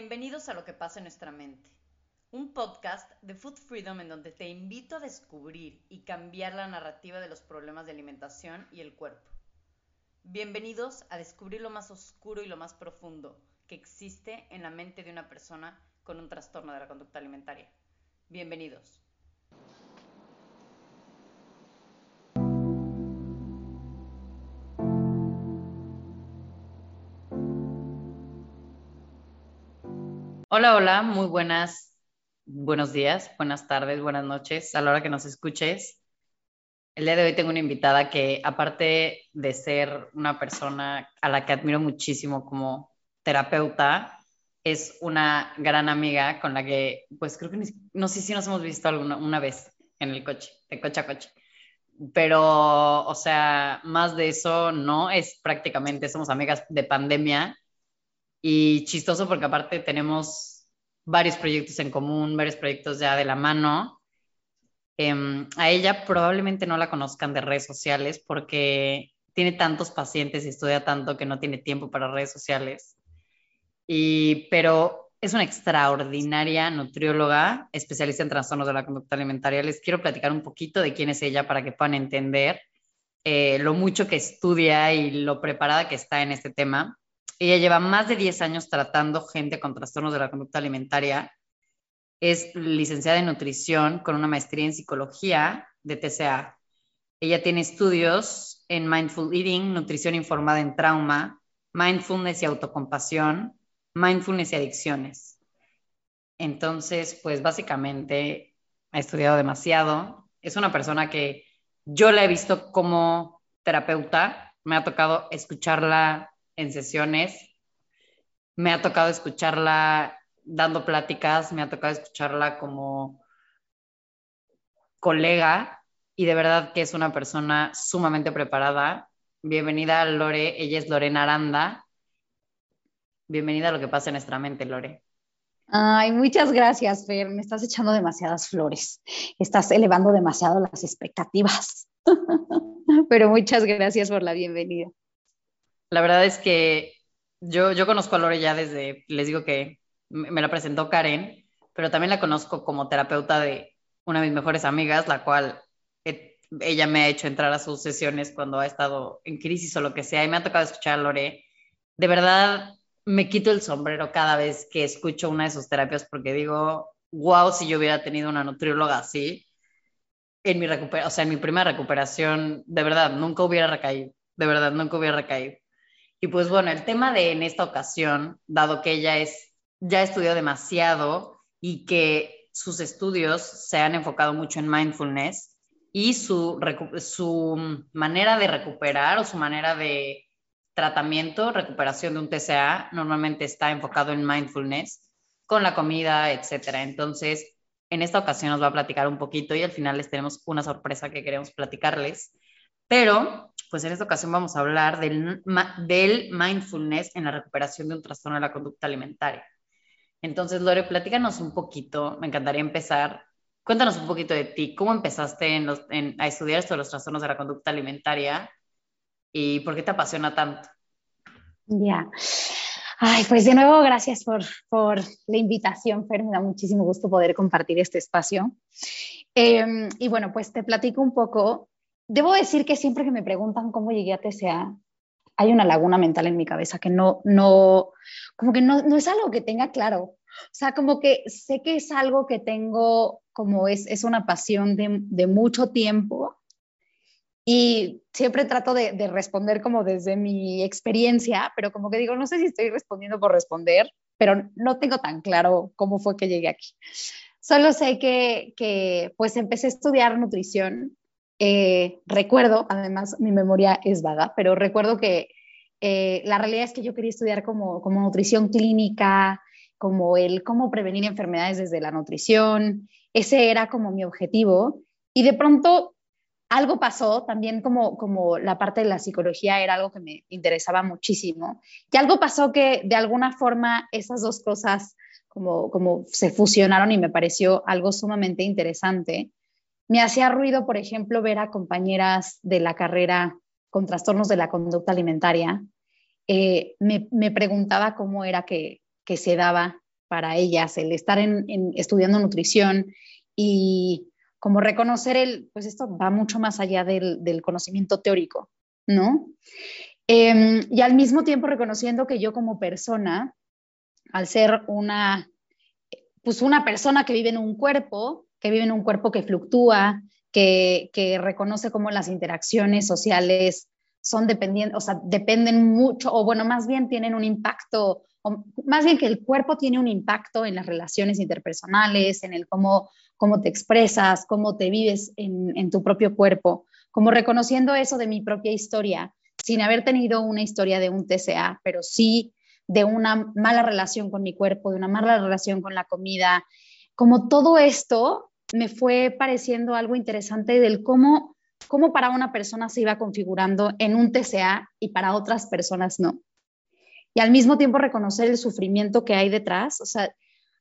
Bienvenidos a Lo que pasa en nuestra mente, un podcast de Food Freedom en donde te invito a descubrir y cambiar la narrativa de los problemas de alimentación y el cuerpo. Bienvenidos a descubrir lo más oscuro y lo más profundo que existe en la mente de una persona con un trastorno de la conducta alimentaria. Bienvenidos. Hola, hola, muy buenas, buenos días, buenas tardes, buenas noches, a la hora que nos escuches. El día de hoy tengo una invitada que, aparte de ser una persona a la que admiro muchísimo como terapeuta, es una gran amiga con la que, pues creo que no sé si nos hemos visto alguna una vez en el coche, de coche a coche. Pero, o sea, más de eso no, es prácticamente, somos amigas de pandemia y chistoso porque aparte tenemos varios proyectos en común, varios proyectos ya de la mano. Em, a ella probablemente no la conozcan de redes sociales porque tiene tantos pacientes y estudia tanto que no tiene tiempo para redes sociales. Y, pero es una extraordinaria nutrióloga, especialista en trastornos de la conducta alimentaria. Les quiero platicar un poquito de quién es ella para que puedan entender eh, lo mucho que estudia y lo preparada que está en este tema. Ella lleva más de 10 años tratando gente con trastornos de la conducta alimentaria. Es licenciada en nutrición con una maestría en psicología de TCA. Ella tiene estudios en mindful eating, nutrición informada en trauma, mindfulness y autocompasión, mindfulness y adicciones. Entonces, pues básicamente ha estudiado demasiado. Es una persona que yo la he visto como terapeuta. Me ha tocado escucharla en sesiones. Me ha tocado escucharla dando pláticas, me ha tocado escucharla como colega y de verdad que es una persona sumamente preparada. Bienvenida Lore, ella es Lorena Aranda. Bienvenida a lo que pasa en nuestra mente, Lore. Ay, muchas gracias, Fer. Me estás echando demasiadas flores. Estás elevando demasiado las expectativas. Pero muchas gracias por la bienvenida. La verdad es que yo, conozco a Lore ya desde, les digo que me la presentó Karen, pero también la conozco como terapeuta de una de mis mejores amigas, la cual ella me ha hecho entrar a sus sesiones cuando ha estado en crisis o lo que sea, y me ha tocado escuchar a Lore. De verdad, me quito el sombrero cada vez que escucho una de sus terapias porque digo, wow, si yo hubiera tenido una nutrióloga así, en mi o sea, en mi primera recuperación, de verdad, nunca hubiera recaído, de verdad, nunca hubiera recaído. Y pues bueno, el tema de en esta ocasión, dado que ella es, ya estudió demasiado y que sus estudios se han enfocado mucho en mindfulness y su, su manera de recuperar o su manera de tratamiento, recuperación de un TCA, normalmente está enfocado en mindfulness con la comida, etcétera. Entonces, en esta ocasión nos va a platicar un poquito y al final les tenemos una sorpresa que queremos platicarles. Pero pues en esta ocasión vamos a hablar del, mindfulness en la recuperación de un trastorno de la conducta alimentaria. Entonces, Lore, platícanos un poquito, me encantaría empezar. Cuéntanos un poquito de ti, cómo empezaste a estudiar esto de los trastornos de la conducta alimentaria y por qué te apasiona tanto. Ya. Ay, pues de nuevo, gracias por, la invitación, Fer. Da muchísimo gusto poder compartir este espacio. Em, y bueno, pues te platico un poco debo decir que siempre que me preguntan cómo llegué a TCA, hay una laguna mental en mi cabeza que no, no, como que no, no es algo que tenga claro. O sea, como que sé que es algo que tengo, como es, es una pasión de, de mucho tiempo y siempre trato de, de, responder como desde mi experiencia, pero como que digo, no sé si estoy respondiendo por responder, pero no tengo tan claro cómo fue que llegué aquí. Solo sé que, que pues empecé a estudiar nutrición eh, recuerdo, además mi memoria es vaga, pero recuerdo que eh, la realidad es que yo quería estudiar como, como nutrición clínica, como el cómo prevenir enfermedades desde la nutrición. Ese era como mi objetivo. Y de pronto algo pasó, también como, como la parte de la psicología era algo que me interesaba muchísimo. Y algo pasó que de alguna forma esas dos cosas como, como se fusionaron y me pareció algo sumamente interesante. Me hacía ruido, por ejemplo, ver a compañeras de la carrera con trastornos de la conducta alimentaria. Eh, me, preguntaba cómo era que, se daba para ellas el estar en, estudiando nutrición y como reconocer el, pues esto va mucho más allá del, del conocimiento teórico, ¿no? Em, y al mismo tiempo reconociendo que yo como persona, al ser una, pues una persona que vive en un cuerpo, que vive en un cuerpo que fluctúa, que, que reconoce cómo las interacciones sociales son dependientes, o sea, dependen mucho, o bueno, más bien tienen un impacto, o más bien que el cuerpo tiene un impacto en las relaciones interpersonales, en el cómo, cómo te expresas, cómo te vives en, en tu propio cuerpo, como reconociendo eso de mi propia historia sin haber tenido una historia de un TCA, pero sí de una mala relación con mi cuerpo, de una mala relación con la comida. Como todo esto me fue pareciendo algo interesante del cómo, cómo para una persona se iba configurando en un TCA y para otras personas no. Y al mismo tiempo reconocer el sufrimiento que hay detrás. O sea,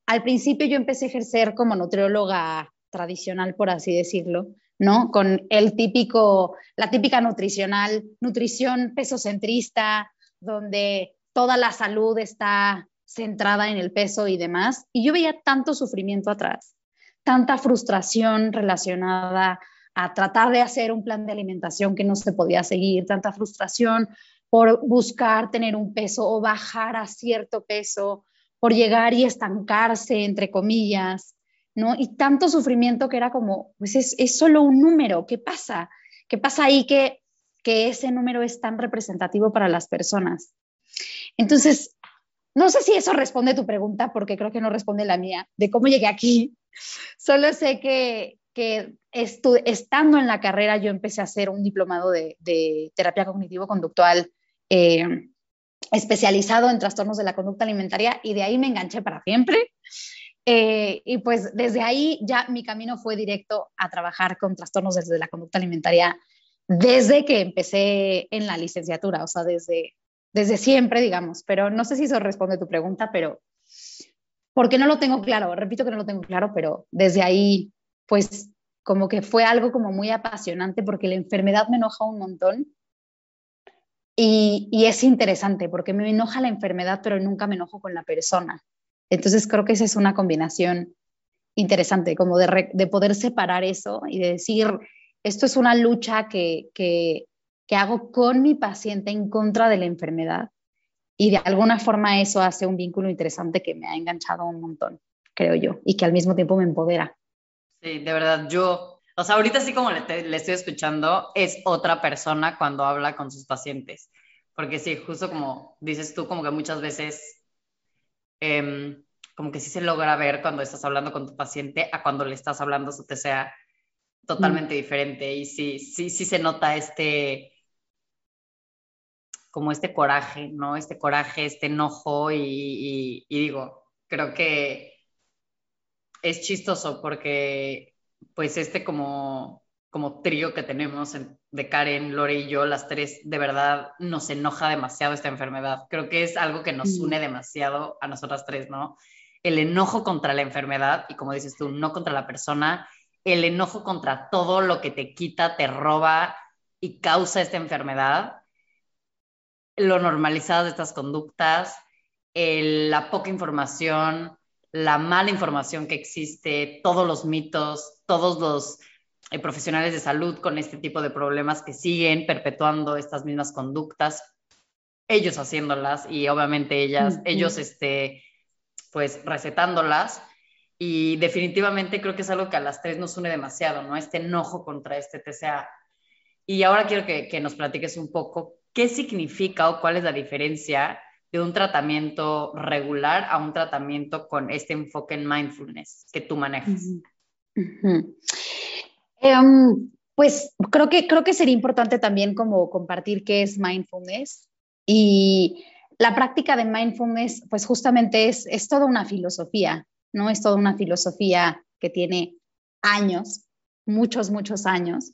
al principio yo empecé a ejercer como nutrióloga tradicional, por así decirlo, ¿no? Con el típico, la típica nutricional, nutrición pesocentrista, donde toda la salud está centrada en el peso y demás. Y yo veía tanto sufrimiento atrás, tanta frustración relacionada a tratar de hacer un plan de alimentación que no se podía seguir, tanta frustración por buscar tener un peso o bajar a cierto peso, por llegar y estancarse, entre comillas, ¿no? Y tanto sufrimiento que era como, pues es, solo un número, ¿qué pasa? ¿Qué pasa ahí que, que ese número es tan representativo para las personas? Entonces, no sé si eso responde tu pregunta, porque creo que no responde la mía, de cómo llegué aquí. Solo sé que, que estando en la carrera yo empecé a hacer un diplomado de, terapia cognitivo-conductual eh, especializado en trastornos de la conducta alimentaria y de ahí me enganché para siempre. Eh, y pues desde ahí ya mi camino fue directo a trabajar con trastornos desde la conducta alimentaria desde que empecé en la licenciatura, o sea, desde, desde siempre, digamos. Pero no sé si eso responde a tu pregunta, pero porque no lo tengo claro, repito que no lo tengo claro, pero desde ahí, pues como que fue algo como muy apasionante porque la enfermedad me enoja un montón. Y, es interesante porque me enoja la enfermedad, pero nunca me enojo con la persona. Entonces creo que esa es una combinación interesante, como de, poder separar eso y de decir, esto es una lucha que, hago con mi paciente en contra de la enfermedad. Y de alguna forma eso hace un vínculo interesante que me ha enganchado un montón, creo yo, y que al mismo tiempo me empodera. Sí, de verdad, yo, o sea, ahorita sí como le, le estoy escuchando, es otra persona cuando habla con sus pacientes. Porque sí, justo como dices tú, como que muchas veces Em, como que sí se logra ver cuando estás hablando con tu paciente a cuando le estás hablando su TCA totalmente mm. diferente y sí, sí, sí se nota este, como este coraje, ¿no? Este coraje, este enojo y, y digo, creo que es chistoso porque pues este como como trío que tenemos de Karen, Lore y yo, las tres, de verdad nos enoja demasiado esta enfermedad. Creo que es algo que nos une demasiado a nosotras tres, ¿no? El enojo contra la enfermedad y como dices tú, no contra la persona, el enojo contra todo lo que te quita, te roba y causa esta enfermedad, lo normalizado de estas conductas, la poca información, la mala información que existe, todos los mitos, todos los hay profesionales de salud con este tipo de problemas que siguen perpetuando estas mismas conductas, ellos haciéndolas y obviamente ellas, ellos este, pues recetándolas. Y definitivamente creo que es algo que a las tres nos une demasiado, ¿no? Este enojo contra este TCA. Y ahora quiero que, que nos platiques un poco qué significa o cuál es la diferencia de un tratamiento regular a un tratamiento con este enfoque en mindfulness que tú manejas. Em, pues creo que, creo que sería importante también como compartir qué es mindfulness y la práctica de mindfulness pues justamente es, es toda una filosofía, ¿no? Es toda una filosofía que tiene años, muchos, muchos años,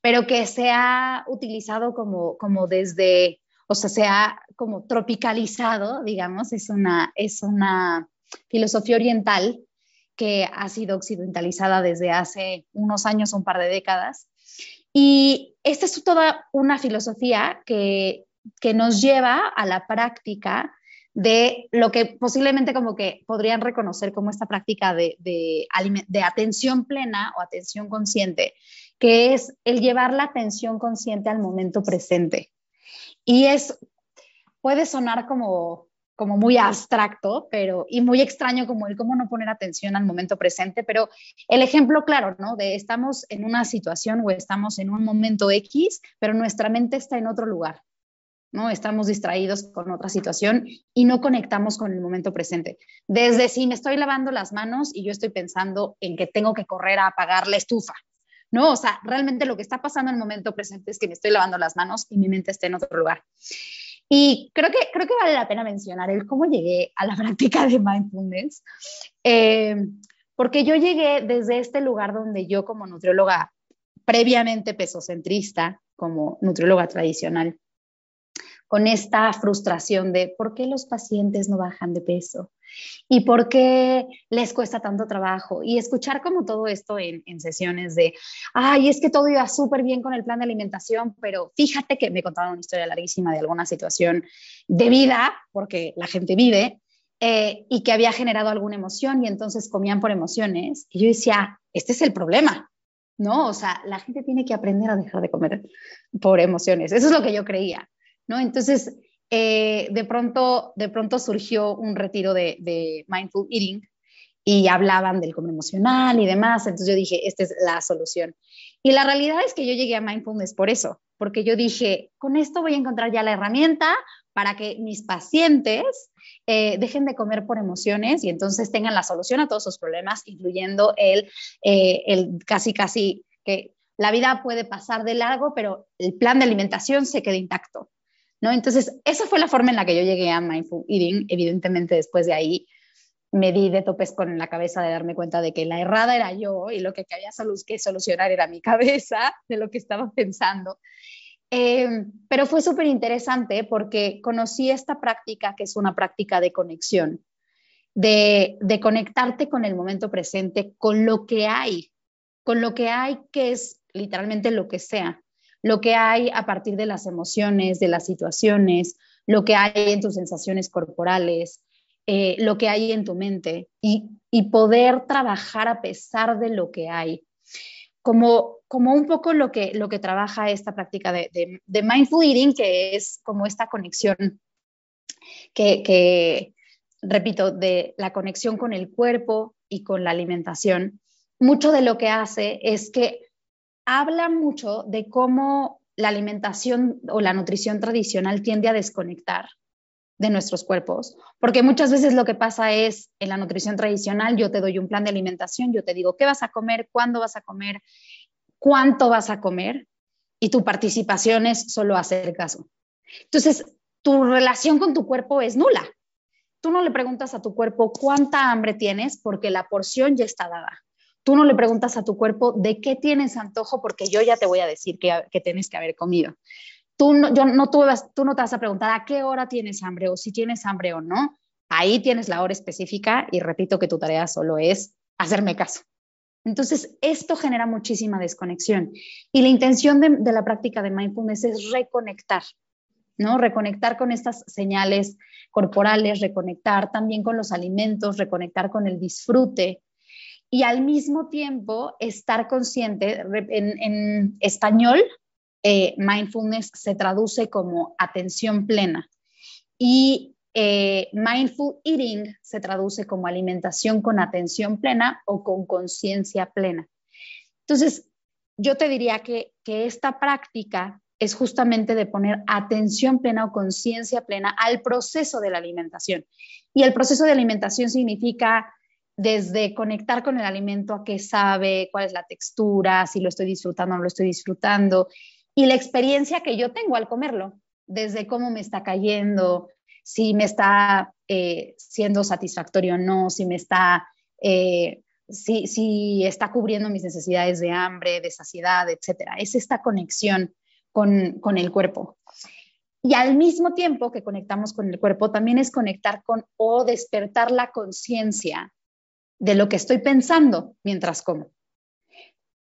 pero que se ha utilizado como, como desde, o sea, se ha como tropicalizado, digamos, es una, es una filosofía oriental que ha sido occidentalizada desde hace unos años, un par de décadas. Y esta es toda una filosofía que, que nos lleva a la práctica de lo que posiblemente como que podrían reconocer como esta práctica de, de, atención plena o atención consciente, que es el llevar la atención consciente al momento presente. Y es, puede sonar como, como muy abstracto, pero y muy extraño como el cómo no poner atención al momento presente, pero el ejemplo claro, ¿no? De estamos en una situación o estamos en un momento X, pero nuestra mente está en otro lugar. ¿No? Estamos distraídos con otra situación y no conectamos con el momento presente. Desde si me estoy lavando las manos y yo estoy pensando en que tengo que correr a apagar la estufa, ¿no? O sea, realmente lo que está pasando en el momento presente es que me estoy lavando las manos y mi mente está en otro lugar. Y creo que, creo que vale la pena mencionar el cómo llegué a la práctica de mindfulness, eh, porque yo llegué desde este lugar donde yo como nutrióloga previamente pesocentrista, como nutrióloga tradicional, con esta frustración de por qué los pacientes no bajan de peso y por qué les cuesta tanto trabajo. Y escuchar como todo esto en, sesiones de, ay, es que todo iba súper bien con el plan de alimentación, pero fíjate que me contaron una historia larguísima de alguna situación de vida, porque la gente vive, eh, y que había generado alguna emoción y entonces comían por emociones. Y yo decía, este es el problema. ¿no? O sea, la gente tiene que aprender a dejar de comer por emociones. Eso es lo que yo creía. ¿No? Entonces, eh, de, pronto, de pronto surgió un retiro de, mindful eating y hablaban del comer emocional y demás, entonces yo dije, esta es la solución. Y la realidad es que yo llegué a mindfulness por eso, porque yo dije, con esto voy a encontrar ya la herramienta para que mis pacientes eh, dejen de comer por emociones y entonces tengan la solución a todos sus problemas, incluyendo el, eh, el casi, casi que la vida puede pasar de largo, pero el plan de alimentación se queda intacto. Entonces, esa fue la forma en la que yo llegué a Mindful Eating. Evidentemente, después de ahí me di de topes con la cabeza de darme cuenta de que la errada era yo y lo que había que solucionar era mi cabeza de lo que estaba pensando. Eh, pero fue súper interesante porque conocí esta práctica que es una práctica de conexión, de, de conectarte con el momento presente, con lo que hay, con lo que hay que es literalmente lo que sea lo que hay a partir de las emociones, de las situaciones, lo que hay en tus sensaciones corporales, eh, lo que hay en tu mente y, poder trabajar a pesar de lo que hay. Como, como un poco lo que, lo que trabaja esta práctica de, de, mindful eating, que es como esta conexión que, que, repito, de la conexión con el cuerpo y con la alimentación. Mucho de lo que hace es que habla mucho de cómo la alimentación o la nutrición tradicional tiende a desconectar de nuestros cuerpos, porque muchas veces lo que pasa es en la nutrición tradicional yo te doy un plan de alimentación, yo te digo qué vas a comer, cuándo vas a comer, cuánto vas a comer y tu participación es solo hacer caso. Entonces, tu relación con tu cuerpo es nula. Tú no le preguntas a tu cuerpo cuánta hambre tienes porque la porción ya está dada. Tú no le preguntas a tu cuerpo de qué tienes antojo porque yo ya te voy a decir que, tienes que haber comido. Tú no, yo, no, tú, tú no te vas a preguntar a qué hora tienes hambre o si tienes hambre o no. Ahí tienes la hora específica y repito que tu tarea solo es hacerme caso. Entonces, esto genera muchísima desconexión. Y la intención de, la práctica de mindfulness es reconectar, ¿no? Reconectar con estas señales corporales, reconectar también con los alimentos, reconectar con el disfrute, y al mismo tiempo estar consciente, en, español, eh, mindfulness se traduce como atención plena y eh, mindful eating se traduce como alimentación con atención plena o con conciencia plena. Entonces, yo te diría que, que esta práctica es justamente de poner atención plena o conciencia plena al proceso de la alimentación. Y el proceso de alimentación significa desde conectar con el alimento a qué sabe, cuál es la textura, si lo estoy disfrutando o no lo estoy disfrutando, y la experiencia que yo tengo al comerlo, desde cómo me está cayendo, si me está eh, siendo satisfactorio o no, si me está, eh, si, si, está cubriendo mis necesidades de hambre, de saciedad, etcétera. Es esta conexión con, con el cuerpo. Y al mismo tiempo que conectamos con el cuerpo, también es conectar con o despertar la conciencia de lo que estoy pensando mientras como.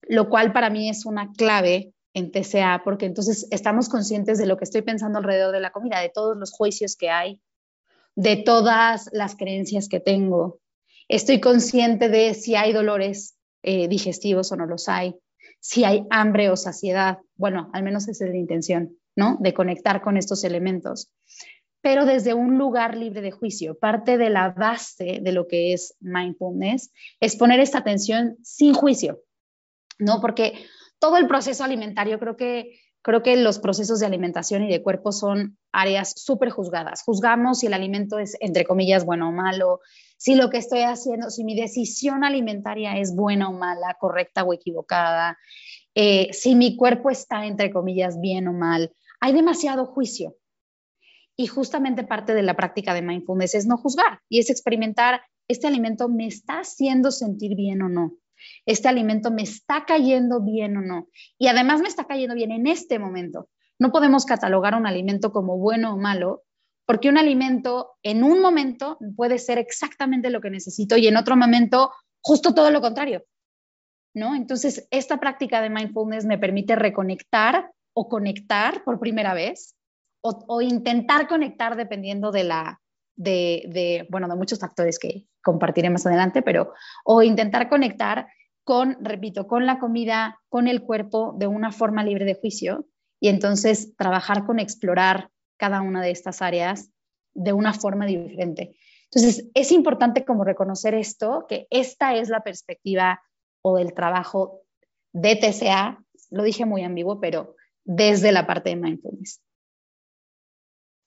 Lo cual para mí es una clave en TCA, porque entonces estamos conscientes de lo que estoy pensando alrededor de la comida, de todos los juicios que hay, de todas las creencias que tengo. Estoy consciente de si hay dolores eh, digestivos o no los hay, si hay hambre o saciedad. Bueno, al menos esa es la intención, ¿no? De conectar con estos elementos. Pero desde un lugar libre de juicio. Parte de la base de lo que es mindfulness es poner esta atención sin juicio, ¿no? Porque todo el proceso alimentario creo que Creo que los procesos de alimentación y de cuerpo son áreas súper juzgadas. Juzgamos si el alimento es, entre comillas, bueno o malo, si lo que estoy haciendo, si mi decisión alimentaria es buena o mala, correcta o equivocada, eh, si mi cuerpo está, entre comillas, bien o mal. Hay demasiado juicio. Y justamente parte de la práctica de mindfulness es no juzgar y es experimentar, este alimento me está haciendo sentir bien o no este alimento me está cayendo bien o no. Y además me está cayendo bien en este momento. No podemos catalogar un alimento como bueno o malo, porque un alimento en un momento puede ser exactamente lo que necesito y en otro momento justo todo lo contrario. ¿No? Entonces, esta práctica de mindfulness me permite reconectar o conectar por primera vez o, intentar conectar dependiendo de la, de, bueno, de muchos factores que compartiré más adelante, pero o intentar conectar con, repito, con la comida, con el cuerpo de una forma libre de juicio y entonces trabajar con explorar cada una de estas áreas de una forma diferente. Entonces, es importante como reconocer esto, que esta es la perspectiva o el trabajo de TCA, lo dije muy ambiguo, pero desde la parte de mindfulness.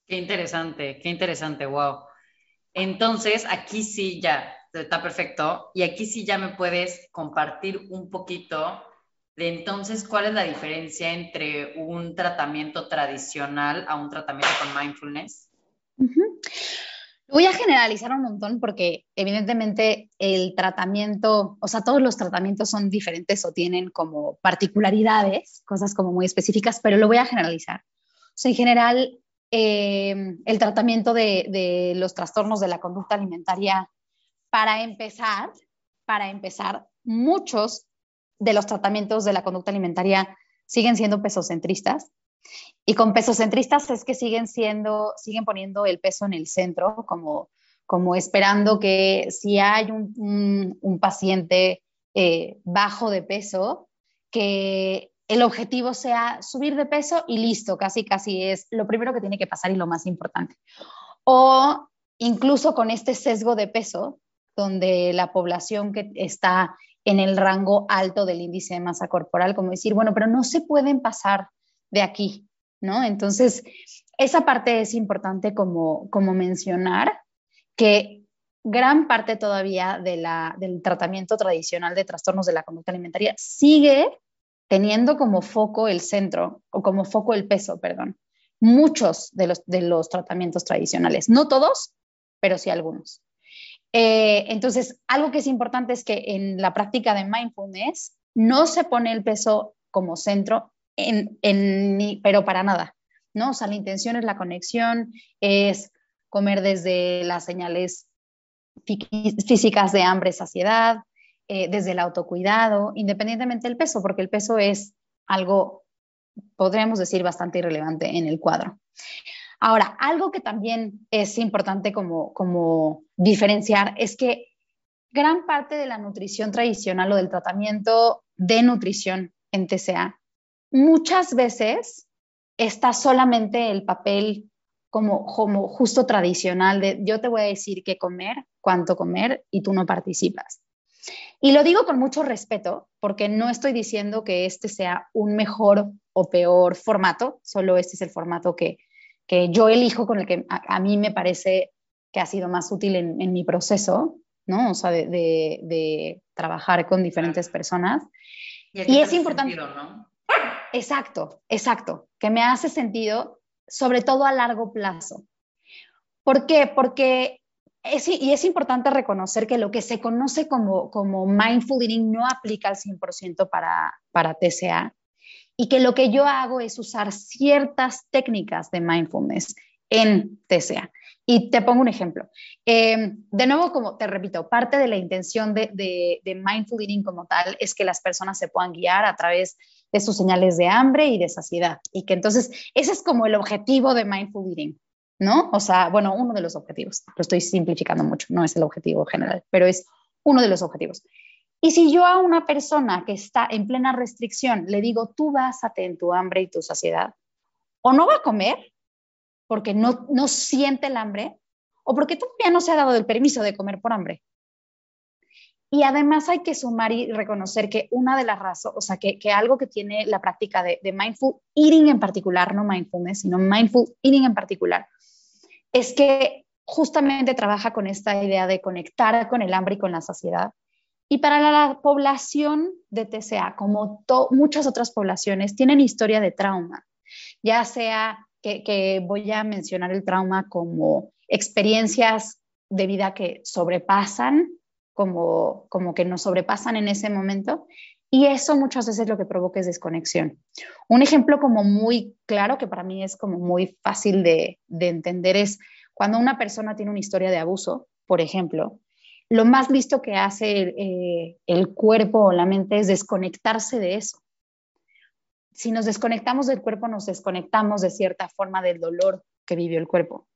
Qué interesante, qué interesante, wow. Entonces, aquí sí ya está perfecto. Y aquí sí ya me puedes compartir un poquito de entonces cuál es la diferencia entre un tratamiento tradicional a un tratamiento con mindfulness. Voy a generalizar un montón porque evidentemente el tratamiento, o sea, todos los tratamientos son diferentes o tienen como particularidades, cosas como muy específicas, pero lo voy a generalizar. O sea, en general, eh, el tratamiento de, de, los trastornos de la conducta alimentaria para empezar, para empezar, muchos de los tratamientos de la conducta alimentaria siguen siendo pesocentristas. Y con pesocentristas es que siguen siendo, siguen poniendo el peso en el centro, como, como esperando que si hay un, un, paciente eh, bajo de peso, que el objetivo sea subir de peso y listo, casi casi es lo primero que tiene que pasar y lo más importante. O incluso con este sesgo de peso, donde la población que está en el rango alto del índice de masa corporal, como decir, bueno, pero no se pueden pasar de aquí, ¿no? Entonces, esa parte es importante como, como mencionar que gran parte todavía de la, del tratamiento tradicional de trastornos de la conducta alimentaria sigue teniendo como foco el centro o como foco el peso, perdón. Muchos de los, de los tratamientos tradicionales, no todos, pero sí algunos. Eh, entonces, algo que es importante es que en la práctica de mindfulness no se pone el peso como centro, en, en, pero para nada, ¿no? O sea, la intención es la conexión, es comer desde las señales físicas de hambre, saciedad, eh, desde el autocuidado, independientemente del peso, porque el peso es algo, podríamos decir, bastante irrelevante en el cuadro. Ahora, algo que también es importante como, como diferenciar es que gran parte de la nutrición tradicional o del tratamiento de nutrición en TCA muchas veces está solamente el papel como, como justo tradicional de yo te voy a decir qué comer, cuánto comer y tú no participas. Y lo digo con mucho respeto porque no estoy diciendo que este sea un mejor o peor formato, solo este es el formato que, que yo elijo con el que a, mí me parece que ha sido más útil en, mi proceso, ¿no? O sea, de, trabajar con diferentes personas. Y, es importante. ¿no? Exacto, exacto, que me hace sentido, sobre todo a largo plazo. ¿Por qué? Porque es, y es importante reconocer que lo que se conoce como, como mindful eating no aplica al 100% para, TCA y que lo que yo hago es usar ciertas técnicas de mindfulness en TCA. Y te pongo un ejemplo. Eh, de nuevo, como te repito, parte de la intención de, de, mindful eating como tal es que las personas se puedan guiar a través de sus señales de hambre y de saciedad. Y que entonces ese es como el objetivo de mindful eating. ¿No? O sea, bueno, uno de los objetivos, lo estoy simplificando mucho, no es el objetivo general, pero es uno de los objetivos. Y si yo a una persona que está en plena restricción le digo, tú básate en tu hambre y tu saciedad, o no va a comer porque no, no siente el hambre, o porque todavía no se ha dado el permiso de comer por hambre. Y además hay que sumar y reconocer que una de las razones, o sea, que, que, algo que tiene la práctica de, de, mindful eating en particular, no mindfulness, sino mindful eating en particular, es que justamente trabaja con esta idea de conectar con el hambre y con la saciedad. Y para la población de TCA, como muchas otras poblaciones, tienen historia de trauma, ya sea que, voy a mencionar el trauma como experiencias de vida que sobrepasan como, como que nos sobrepasan en ese momento y eso muchas veces lo que provoca es desconexión. Un ejemplo como muy claro, que para mí es como muy fácil de, de entender, es cuando una persona tiene una historia de abuso, por ejemplo, lo más listo que hace eh, el cuerpo o la mente es desconectarse de eso. Si nos desconectamos del cuerpo, nos desconectamos de cierta forma del dolor que vivió el cuerpo.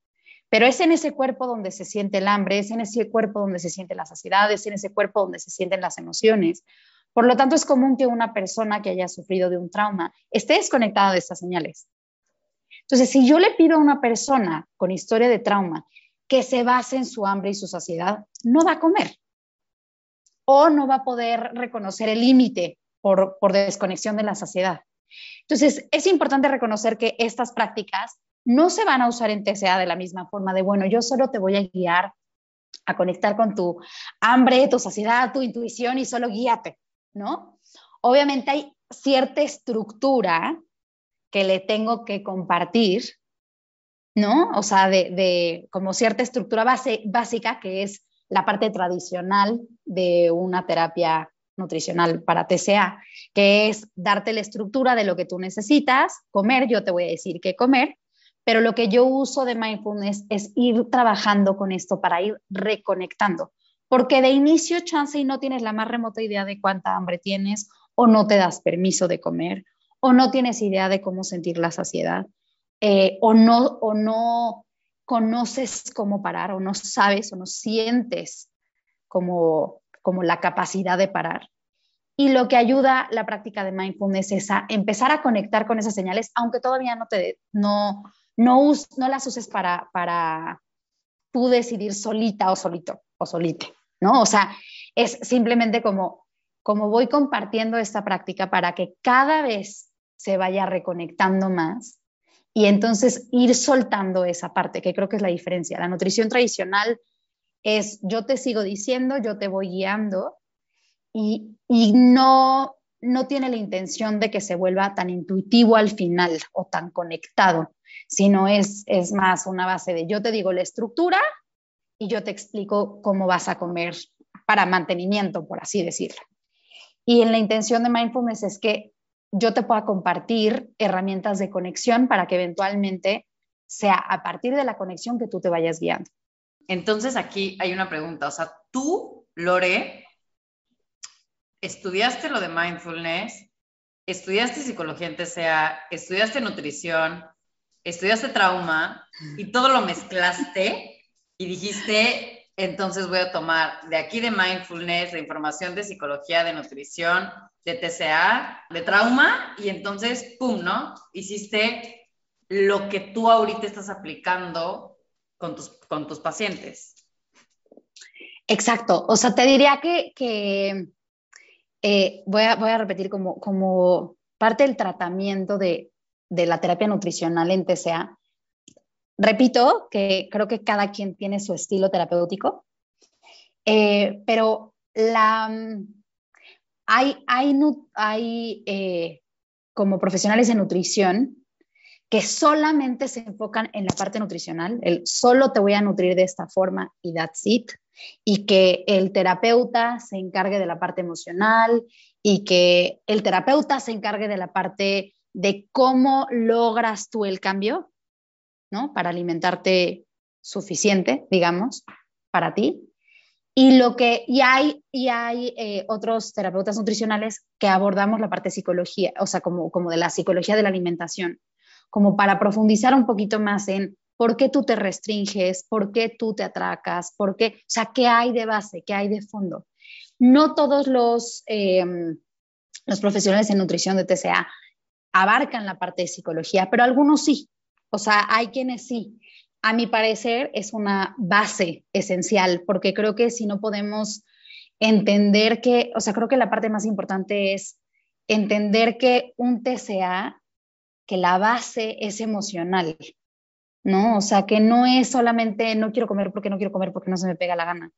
Pero es en ese cuerpo donde se siente el hambre, es en ese cuerpo donde se siente la saciedad, es en ese cuerpo donde se sienten las emociones. Por lo tanto, es común que una persona que haya sufrido de un trauma esté desconectada de estas señales. Entonces, si yo le pido a una persona con historia de trauma que se base en su hambre y su saciedad, no va a comer o no va a poder reconocer el límite por, por desconexión de la saciedad. Entonces, es importante reconocer que estas prácticas no se van a usar en TCA de la misma forma de, bueno, yo solo te voy a guiar a conectar con tu hambre, tu saciedad, tu intuición y solo guíate, ¿no? Obviamente hay cierta estructura que le tengo que compartir, ¿no? O sea, de, como cierta estructura base, básica que es la parte tradicional de una terapia nutricional para TCA, que es darte la estructura de lo que tú necesitas, comer, yo te voy a decir qué comer, pero lo que yo uso de mindfulness es ir trabajando con esto para ir reconectando, porque de inicio chance y no tienes la más remota idea de cuánta hambre tienes o no te das permiso de comer o no tienes idea de cómo sentir la saciedad eh, o, no, o no conoces cómo parar o no sabes o no sientes como, como la capacidad de parar. Y lo que ayuda la práctica de mindfulness es a empezar a conectar con esas señales, aunque todavía no, te, no, no, no las uses para, para tú decidir solita o solito o solite, ¿no? O sea, es simplemente como, como voy compartiendo esta práctica para que cada vez se vaya reconectando más y entonces ir soltando esa parte, que creo que es la diferencia. La nutrición tradicional es yo te sigo diciendo, yo te voy guiando y, y no, no tiene la intención de que se vuelva tan intuitivo al final o tan conectado sino es, es más una base de yo te digo la estructura y yo te explico cómo vas a comer para mantenimiento, por así decirlo. Y en la intención de mindfulness es que yo te pueda compartir herramientas de conexión para que eventualmente sea a partir de la conexión que tú te vayas guiando. Entonces aquí hay una pregunta, o sea, tú, Lore, estudiaste lo de mindfulness, estudiaste psicología en TCA, estudiaste nutrición, estudiaste trauma y todo lo mezclaste y dijiste, entonces voy a tomar de aquí de mindfulness, de información de psicología, de nutrición, de TCA, de trauma, y entonces, ¡pum!, ¿no? Hiciste lo que tú ahorita estás aplicando con tus, con tus pacientes. Exacto, o sea, te diría que, que eh, voy, a, voy a repetir como, como parte del tratamiento de, de la terapia nutricional en TCA. Repito que creo que cada quien tiene su estilo terapéutico, eh, pero hay eh, como profesionales de nutrición que solamente se enfocan en la parte nutricional, el solo te voy a nutrir de esta forma y that's it, y que el terapeuta se encargue de la parte emocional y que el terapeuta se encargue de la parte de cómo logras tú el cambio, ¿no? Para alimentarte suficiente, digamos, para ti. Y lo que y hay y hay eh, otros terapeutas nutricionales que abordamos la parte de psicología, o sea, como, como de la psicología de la alimentación, como para profundizar un poquito más en ¿Por qué tú te restringes? ¿Por qué tú te atracas? ¿Por qué? O sea, ¿qué hay de base? ¿Qué hay de fondo? No todos los, em, los profesionales en nutrición de TCA abarcan la parte de psicología, pero algunos sí. O sea, hay quienes sí. A mi parecer es una base esencial, porque creo que si no podemos entender que, o sea, creo que la parte más importante es entender que un TCA, que la base es emocional, ¿no? O sea, que no es solamente no quiero comer porque no quiero comer porque no se me pega la gana.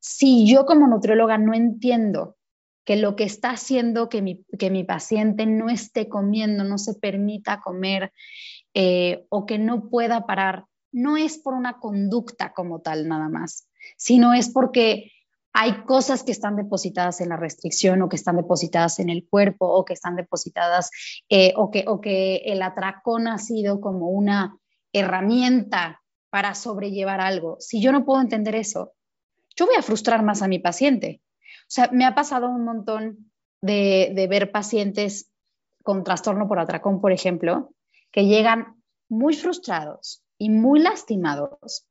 Si yo como nutrióloga no entiendo que lo que está haciendo que mi, que mi paciente no esté comiendo, no se permita comer eh, o que no pueda parar, no es por una conducta como tal nada más, sino es porque hay cosas que están depositadas en la restricción o que están depositadas en el cuerpo o que están depositadas eh, o, que, o que el atracón ha sido como una herramienta para sobrellevar algo. Si yo no puedo entender eso, yo voy a frustrar más a mi paciente. O sea, me ha pasado un montón de, de ver pacientes con trastorno por atracón, por ejemplo, que llegan muy frustrados y muy lastimados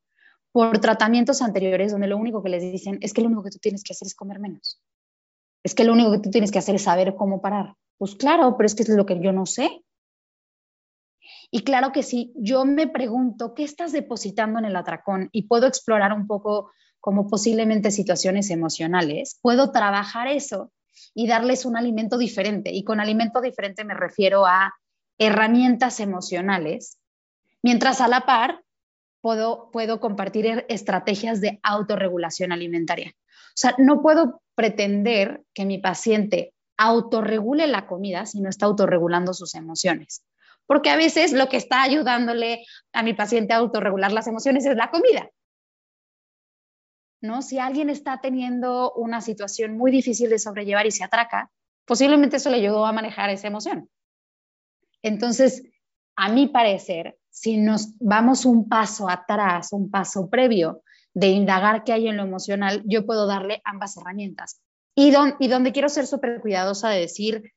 por tratamientos anteriores donde lo único que les dicen es que lo único que tú tienes que hacer es comer menos. Es que lo único que tú tienes que hacer es saber cómo parar. Pues claro, pero es que es lo que yo no sé. Y claro que sí, yo me pregunto, ¿qué estás depositando en el atracón? Y puedo explorar un poco como posiblemente situaciones emocionales. Puedo trabajar eso y darles un alimento diferente. Y con alimento diferente me refiero a herramientas emocionales, mientras a la par puedo, puedo compartir er, estrategias de autorregulación alimentaria. O sea, no puedo pretender que mi paciente autorregule la comida si no está autorregulando sus emociones. Porque a veces lo que está ayudándole a mi paciente a autorregular las emociones es la comida. ¿No? Si alguien está teniendo una situación muy difícil de sobrellevar y se atraca, posiblemente eso le ayudó a manejar esa emoción. Entonces, a mi parecer, si nos vamos un paso atrás, un paso previo de indagar qué hay en lo emocional, yo puedo darle ambas herramientas. Y, y donde quiero ser súper cuidadosa de decir,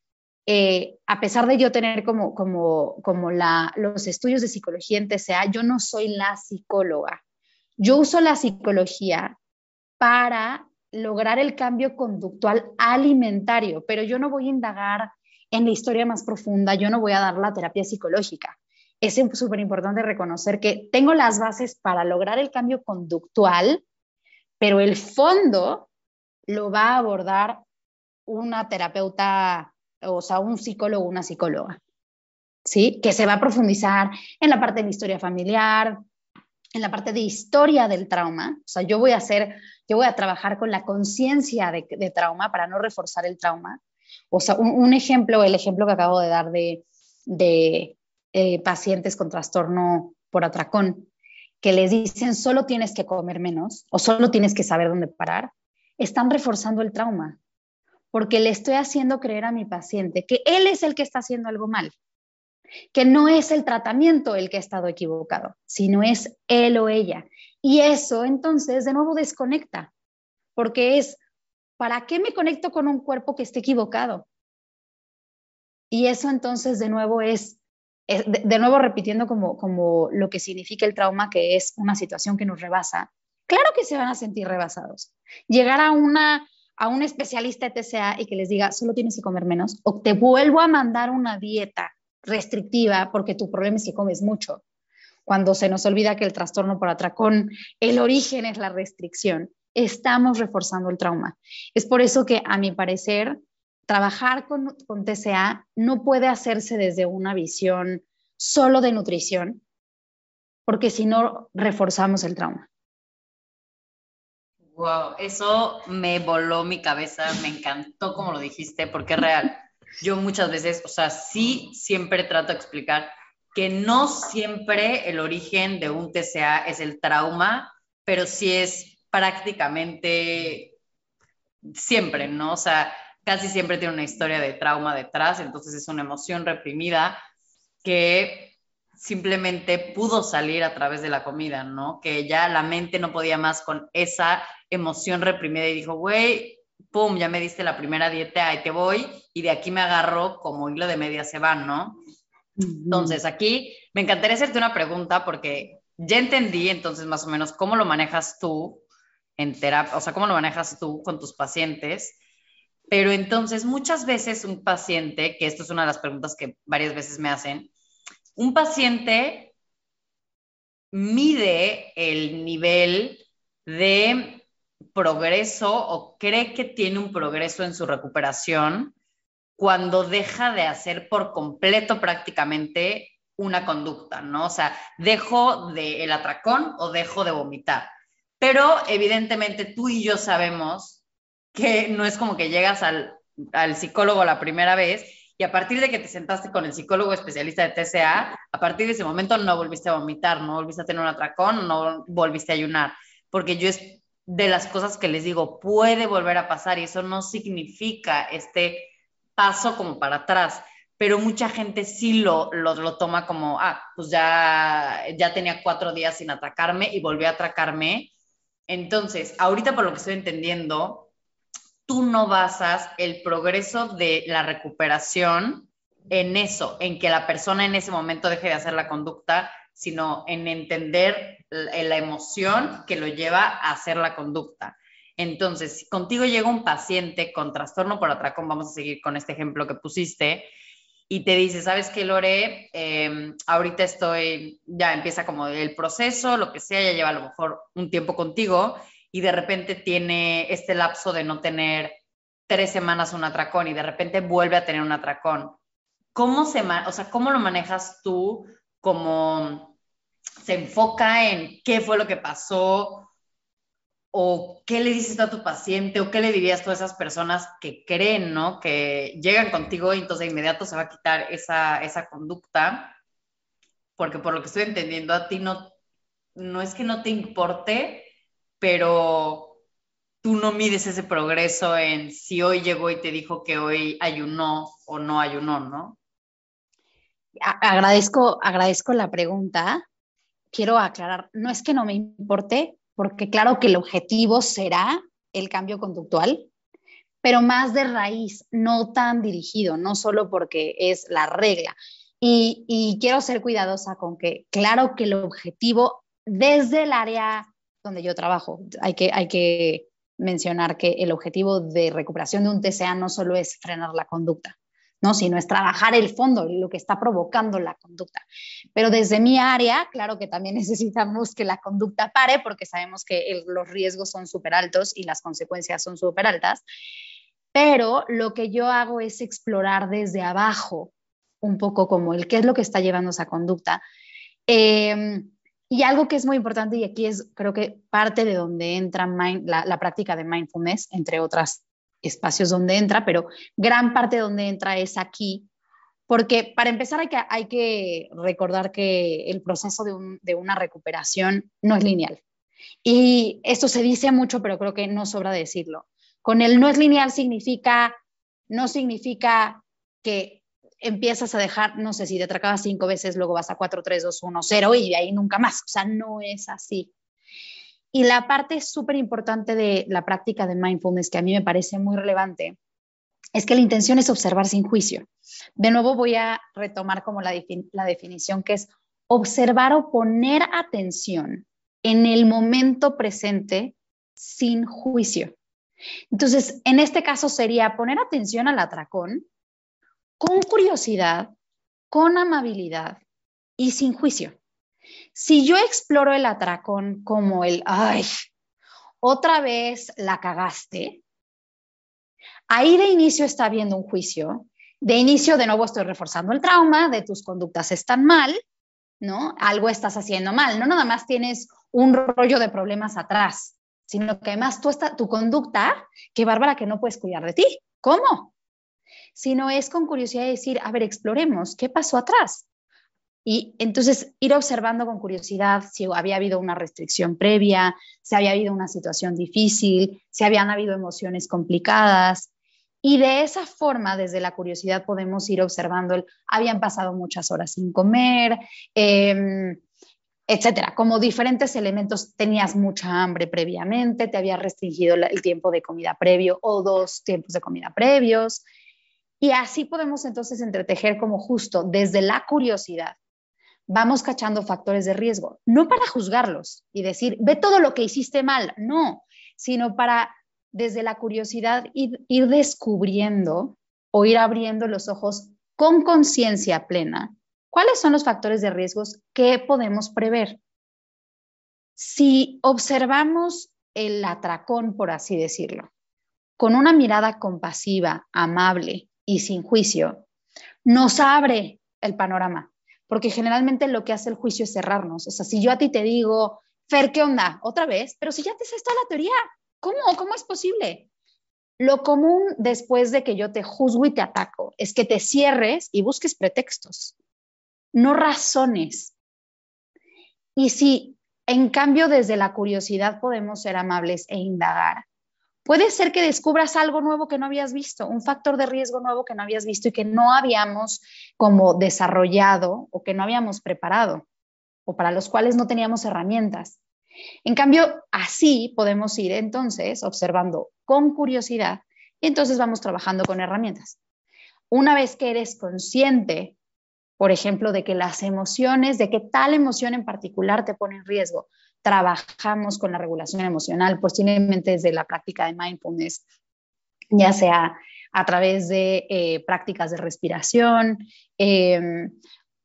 eh, a pesar de yo tener como, como, como los estudios de psicología en TCA, yo no soy la psicóloga. Yo uso la psicología para lograr el cambio conductual alimentario, pero yo no voy a indagar en la historia más profunda, yo no voy a dar la terapia psicológica es súper importante reconocer que tengo las bases para lograr el cambio conductual, pero el fondo lo va a abordar una terapeuta, o sea, un psicólogo, una psicóloga, ¿sí? Que se va a profundizar en la parte de historia familiar, en la parte de historia del trauma. O sea, yo voy a hacer, yo voy a trabajar con la conciencia de, trauma para no reforzar el trauma. O sea, un, ejemplo, el ejemplo que acabo de dar de, eh, pacientes con trastorno por atracón, que les dicen solo tienes que comer menos o solo tienes que saber dónde parar, están reforzando el trauma, porque le estoy haciendo creer a mi paciente que él es el que está haciendo algo mal, que no es el tratamiento el que ha estado equivocado, sino es él o ella. Y eso entonces de nuevo desconecta, porque es, ¿para qué me conecto con un cuerpo que esté equivocado? Y eso entonces de nuevo es de, nuevo repitiendo como, como lo que significa el trauma, que es una situación que nos rebasa, claro que se van a sentir rebasados. Llegar a una a un especialista de TCA y que les diga, solo tienes que comer menos, o te vuelvo a mandar una dieta restrictiva porque tu problema es que comes mucho. Cuando se nos olvida que el trastorno por atracón, el origen es la restricción, estamos reforzando el trauma. Es por eso que, a mi parecer, trabajar con, con TCA no puede hacerse desde una visión solo de nutrición, porque si no, reforzamos el trauma. Wow, eso me voló mi cabeza, me encantó como lo dijiste, porque es real. Yo muchas veces, o sea, sí siempre trato de explicar que no siempre el origen de un TCA es el trauma, pero sí es prácticamente siempre, ¿no? O sea, casi siempre tiene una historia de trauma detrás, entonces es una emoción reprimida que simplemente pudo salir a través de la comida, ¿no? Que ya la mente no podía más con esa emoción reprimida y dijo, güey, pum, ya me diste la primera dieta, ahí te voy, y de aquí me agarro como hilo de media se van, ¿no? Entonces, aquí me encantaría hacerte una pregunta porque ya entendí entonces más o menos cómo lo manejas tú en terapia, o sea, cómo lo manejas tú con tus pacientes. Pero entonces muchas veces un paciente, que esto es una de las preguntas que varias veces me hacen, un paciente mide el nivel de progreso o cree que tiene un progreso en su recuperación cuando deja de hacer por completo prácticamente una conducta, ¿no? O sea, dejo de el atracón o dejo de vomitar. Pero evidentemente tú y yo sabemos que no es como que llegas al, al psicólogo la primera vez y a partir de que te sentaste con el psicólogo especialista de TCA, a partir de ese momento no volviste a vomitar, no volviste a tener un atracón, no volviste a ayunar, porque yo es de las cosas que les digo, puede volver a pasar y eso no significa este paso como para atrás, pero mucha gente sí lo, lo, toma como, ah, pues ya, ya tenía cuatro días sin atacarme y volvió a atracarme. Entonces, ahorita por lo que estoy entendiendo, tú no basas el progreso de la recuperación en eso, en que la persona en ese momento deje de hacer la conducta, sino en entender la emoción que lo lleva a hacer la conducta. Entonces, si contigo llega un paciente con trastorno por atracón, vamos a seguir con este ejemplo que pusiste, y te dice, ¿sabes qué, Lore? Em, ahorita estoy, ya empieza como el proceso, lo que sea, ya lleva a lo mejor un tiempo contigo, y de repente tiene este lapso de no tener tres semanas un atracón y de repente vuelve a tener un atracón. ¿Cómo, se, o sea, ¿cómo lo manejas tú? ¿Cómo se enfoca en qué fue lo que pasó? ¿O qué le dices a tu paciente? ¿O qué le dirías tú a esas personas que creen, ¿no? Que llegan contigo y entonces de inmediato se va a quitar esa, esa conducta. Porque por lo que estoy entendiendo, a ti no, no es que no te importe, pero tú no mides ese progreso en si hoy llegó y te dijo que hoy ayunó o no ayunó, ¿no? Agradezco, agradezco la pregunta. Quiero aclarar, no es que no me importe, porque claro que el objetivo será el cambio conductual, pero más de raíz, no tan dirigido, no solo porque es la regla. Y, y quiero ser cuidadosa con que, claro que el objetivo desde el área donde yo trabajo. Hay que, hay que mencionar que el objetivo de recuperación de un TCA no solo es frenar la conducta, ¿no? sino es trabajar el fondo, lo que está provocando la conducta. Pero desde mi área, claro que también necesitamos que la conducta pare porque sabemos que los riesgos son súper altos y las consecuencias son súper altas. Pero lo que yo hago es explorar desde abajo un poco como el qué es lo que está llevando esa conducta. Eh, y algo que es muy importante, y aquí es creo que parte de donde entra la, práctica de mindfulness, entre otros espacios donde entra, pero gran parte de donde entra es aquí, porque para empezar hay que, hay que recordar que el proceso de, de una recuperación no es lineal. Y esto se dice mucho, pero creo que no sobra decirlo. Con el no es lineal significa, no significa que empiezas a dejar, no sé, si te atracabas cinco veces, luego vas a 4, 3, 2, 1, 0 y de ahí nunca más. O sea, no es así. Y la parte súper importante de la práctica de mindfulness, que a mí me parece muy relevante, es que la intención es observar sin juicio. De nuevo voy a retomar como la, la definición que es observar o poner atención en el momento presente sin juicio. Entonces, en este caso sería poner atención al atracón, con curiosidad, con amabilidad y sin juicio. Si yo exploro el atracón como el, ay, otra vez la cagaste, ahí de inicio está habiendo un juicio. De inicio, de nuevo, estoy reforzando el trauma de tus conductas están mal, ¿no? Algo estás haciendo mal. No nada más tienes un rollo de problemas atrás, sino que además tú tu conducta, qué bárbara que no puedes cuidar de ti. ¿Cómo? sino es con curiosidad decir, a ver, exploremos, ¿qué pasó atrás? Y entonces ir observando con curiosidad si había habido una restricción previa, si había habido una situación difícil, si habían habido emociones complicadas. Y de esa forma, desde la curiosidad, podemos ir observando, habían pasado muchas horas sin comer, eh, etcétera, como diferentes elementos, tenías mucha hambre previamente, te había restringido el tiempo de comida previo o dos tiempos de comida previos, y así podemos entonces entretejer como justo desde la curiosidad, vamos cachando factores de riesgo, no para juzgarlos y decir, ve todo lo que hiciste mal, no, sino para desde la curiosidad ir, descubriendo o ir abriendo los ojos con conciencia plena. ¿Cuáles son los factores de riesgos que podemos prever? Si observamos el atracón, por así decirlo, con una mirada compasiva, amable y sin juicio, nos abre el panorama, porque generalmente lo que hace el juicio es cerrarnos. O sea, si yo a ti te digo, Fer, ¿qué onda? Otra vez, pero si ya te sabes toda la teoría, ¿cómo? ¿Cómo es posible? Lo común después de que yo te juzgo y te ataco es que te cierres y busques pretextos, no razones. Y si en cambio desde la curiosidad podemos ser amables e indagar, puede ser que descubras algo nuevo que no habías visto, un factor de riesgo nuevo que no habías visto y que no habíamos como desarrollado o que no habíamos preparado o para los cuales no teníamos herramientas. En cambio, así podemos ir entonces observando con curiosidad y entonces vamos trabajando con herramientas. Una vez que eres consciente, por ejemplo, de que las emociones, de que tal emoción en particular te pone en riesgo, trabajamos con la regulación emocional, posiblemente desde la práctica de mindfulness, ya sea a través de eh, prácticas de respiración, em,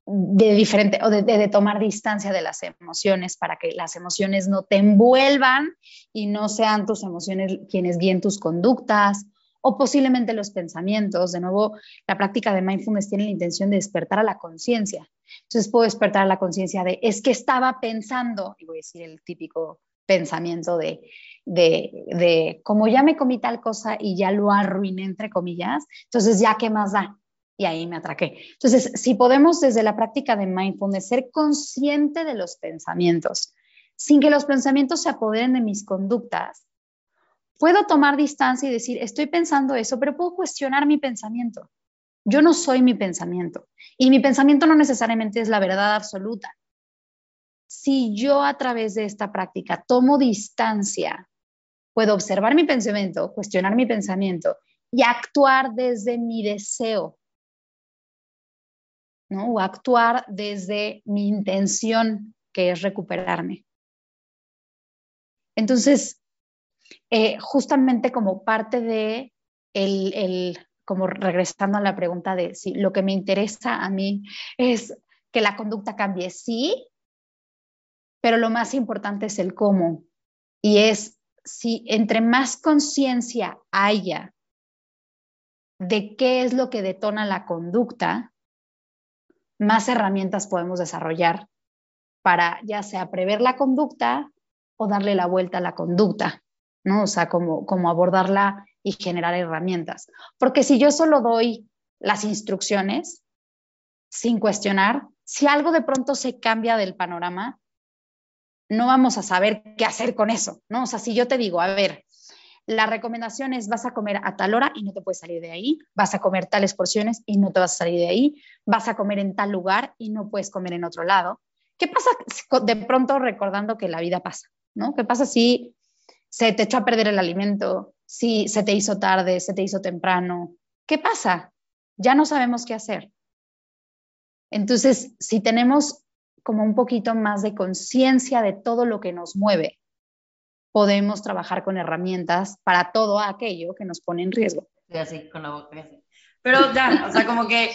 de o de, tomar distancia de las emociones para que las emociones no te envuelvan y no sean tus emociones quienes guíen tus conductas o posiblemente los pensamientos. De nuevo, la práctica de mindfulness tiene la intención de despertar a la conciencia. Entonces puedo despertar a la conciencia de, es que estaba pensando, y voy a decir el típico pensamiento de, de, de, como ya me comí tal cosa y ya lo arruiné, entre comillas, entonces ya qué más da y ahí me atraqué. Entonces, si podemos desde la práctica de mindfulness ser consciente de los pensamientos, sin que los pensamientos se apoderen de mis conductas, puedo tomar distancia y decir, estoy pensando eso, pero puedo cuestionar mi pensamiento. Yo no soy mi pensamiento y mi pensamiento no necesariamente es la verdad absoluta. Si yo a través de esta práctica tomo distancia, puedo observar mi pensamiento, cuestionar mi pensamiento y actuar desde mi deseo ¿no? O actuar desde mi intención, que es recuperarme. Entonces, eh, justamente como parte de el, como regresando a la pregunta de si lo que me interesa a mí es que la conducta cambie, sí, pero lo más importante es el cómo. Y es si entre más conciencia haya de qué es lo que detona la conducta, más herramientas podemos desarrollar para ya sea prever la conducta o darle la vuelta a la conducta, ¿no? O sea, como, como abordarla y generar herramientas. Porque si yo solo doy las instrucciones sin cuestionar, si algo de pronto se cambia del panorama, no vamos a saber qué hacer con eso, ¿no? O sea, si yo te digo, a ver, la recomendación es vas a comer a tal hora y no te puedes salir de ahí, vas a comer tales porciones y no te vas a salir de ahí, vas a comer en tal lugar y no puedes comer en otro lado. ¿Qué pasa de pronto recordando que la vida pasa? ¿no? ¿Qué pasa si se te echó a perder el alimento, si se te hizo tarde, se te hizo temprano? ¿Qué pasa? Ya no sabemos qué hacer. Entonces, si tenemos como un poquito más de conciencia de todo lo que nos mueve, podemos trabajar con herramientas para todo aquello que nos pone en riesgo. Pero ya, o sea, como que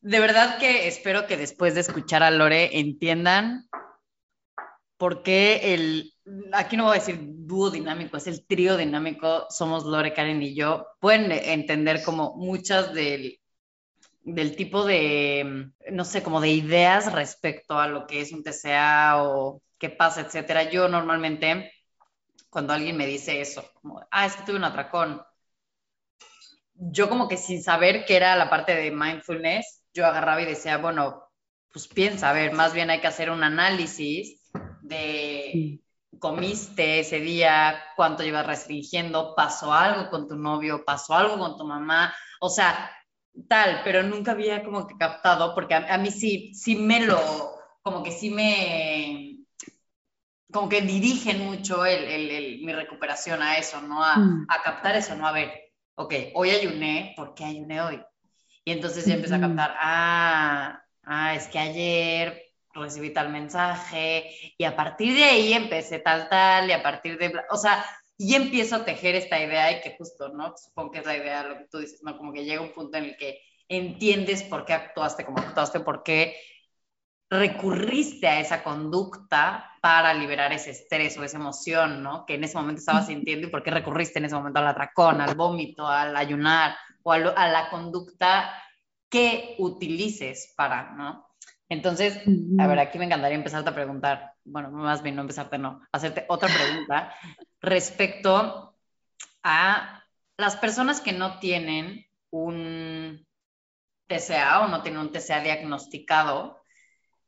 de verdad que espero que después de escuchar a Lore entiendan por qué el, aquí no voy a decir dúo dinámico, es el trío dinámico, somos Lore, Karen y yo, pueden entender como muchas del, del tipo de, no sé, como de ideas respecto a lo que es un TCA o qué pasa, etcétera. Yo normalmente cuando alguien me dice eso, como, ah, es que tuve un atracón. Yo como que sin saber qué era la parte de mindfulness, yo agarraba y decía, bueno, pues piensa, a ver, más bien hay que hacer un análisis de comiste ese día, cuánto llevas restringiendo, pasó algo con tu novio, pasó algo con tu mamá, o sea, tal, pero nunca había como que captado, porque a, a mí sí, sí me lo, como que sí me, como que dirigen mucho el, mi recuperación a eso, ¿no? Mm. A, captar eso, ¿no? A ver, ok, hoy ayuné, ¿por qué ayuné hoy? Y entonces ya empecé a captar, ah, ah, es que ayer recibí tal mensaje y a partir de ahí empecé tal, tal, y a partir de, o sea, y empiezo a tejer esta idea y que justo, ¿no? Supongo que es la idea, lo que tú dices, ¿no? Como que llega un punto en el que entiendes por qué actuaste como actuaste, por qué recurriste a esa conducta para liberar ese estrés o esa emoción, ¿no? Que en ese momento estabas sintiendo y por qué recurriste en ese momento al atracón, al vómito, al ayunar o a, a la conducta que utilices para, ¿no? Entonces, a ver, aquí me encantaría empezarte a preguntar, bueno, más bien no empezarte, no, hacerte otra pregunta respecto a las personas que no tienen un TCA o no tienen un TCA diagnosticado,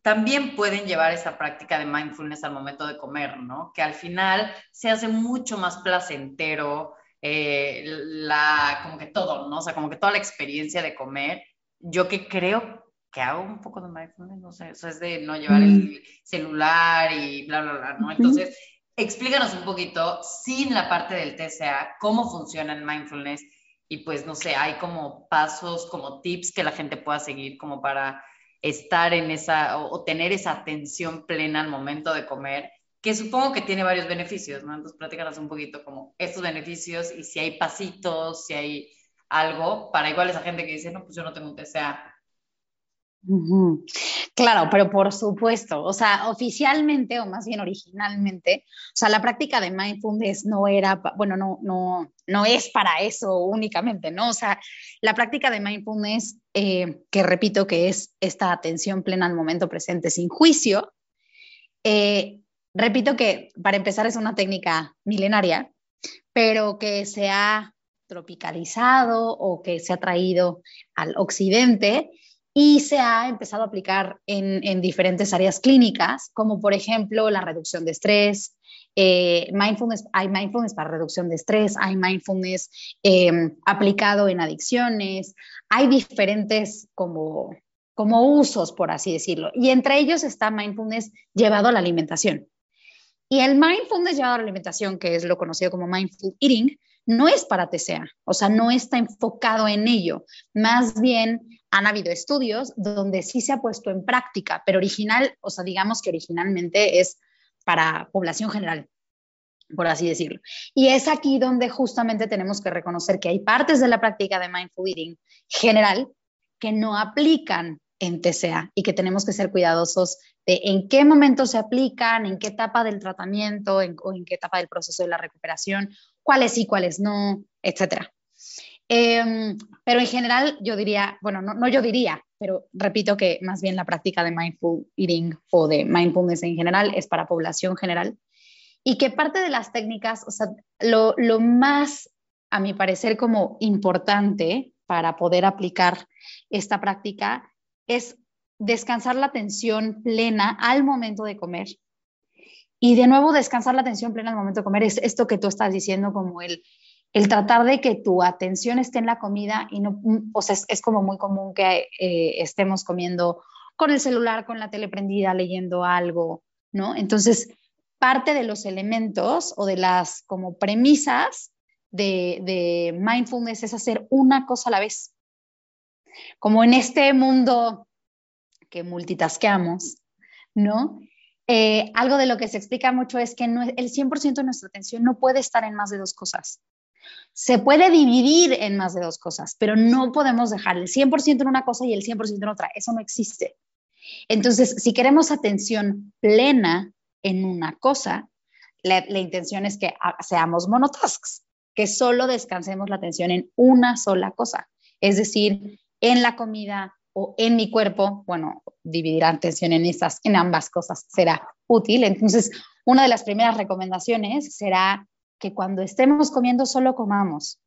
también pueden llevar esa práctica de mindfulness al momento de comer, ¿no? Que al final se hace mucho más placentero, eh, la, como que todo, ¿no? O sea, como que toda la experiencia de comer. Yo que creo que hago un poco de mindfulness, no sé, eso es de no llevar el mm. celular y bla, bla, bla, ¿no? Entonces, explícanos un poquito, sin la parte del TCA, cómo funciona el mindfulness y pues, no sé, hay como pasos, como tips que la gente pueda seguir como para estar en esa o, tener esa atención plena al momento de comer, que supongo que tiene varios beneficios, ¿no? Entonces, platícanos un poquito como estos beneficios y si hay pasitos, si hay algo para igual esa gente que dice, no, pues yo no tengo un TCA, Claro, pero por supuesto, o sea, oficialmente o más bien originalmente, o sea, la práctica de mindfulness no era, bueno, no, no, no es para eso únicamente, ¿no? O sea, la práctica de mindfulness, eh, que repito que es esta atención plena al momento presente sin juicio, eh, repito que para empezar es una técnica milenaria, pero que se ha tropicalizado o que se ha traído al occidente y se ha empezado a aplicar en, diferentes áreas clínicas, como por ejemplo la reducción de estrés. Eh, mindfulness, hay mindfulness para reducción de estrés, hay mindfulness em, aplicado en adicciones, hay diferentes como, como usos, por así decirlo, y entre ellos está mindfulness llevado a la alimentación. Y el mindfulness llevado a la alimentación, que es lo conocido como mindful eating, no es para TCA, o sea, no está enfocado en ello. Más bien han habido estudios donde sí se ha puesto en práctica, pero original, o sea, digamos que originalmente es para población general, por así decirlo. Y es aquí donde justamente tenemos que reconocer que hay partes de la práctica de mindful eating general que no aplican en TCA y que tenemos que ser cuidadosos de en qué momento se aplican, en qué etapa del tratamiento o en qué etapa del proceso de la recuperación, cuáles sí, cuáles no, etcétera. Em, pero en general yo diría, bueno, no, no, yo diría, pero repito que más bien la práctica de mindful eating o de mindfulness en general es para población general y que parte de las técnicas, o sea, lo, lo más, a mi parecer, como importante para poder aplicar esta práctica es descansar la atención plena al momento de comer. Y de nuevo, descansar la atención plena al momento de comer es esto que tú estás diciendo como el el tratar de que tu atención esté en la comida y no, o sea, es, como muy común que eh, estemos comiendo con el celular, con la tele prendida, leyendo algo, ¿no? Entonces, parte de los elementos o de las como premisas de, de mindfulness es hacer una cosa a la vez. Como en este mundo que multitasqueamos, ¿no? Eh, algo de lo que se explica mucho es que el 100% de nuestra atención no puede estar en más de dos cosas. Se puede dividir en más de dos cosas, pero no podemos dejar el 100% en una cosa y el 100% en otra. Eso no existe. Entonces, si queremos atención plena en una cosa, la, intención es que seamos monotasks, que solo descansemos la atención en una sola cosa. Es decir, en la comida o en mi cuerpo, bueno, dividir atención en, esas, en ambas cosas será útil. Entonces, una de las primeras recomendaciones será que cuando estemos comiendo solo comamos,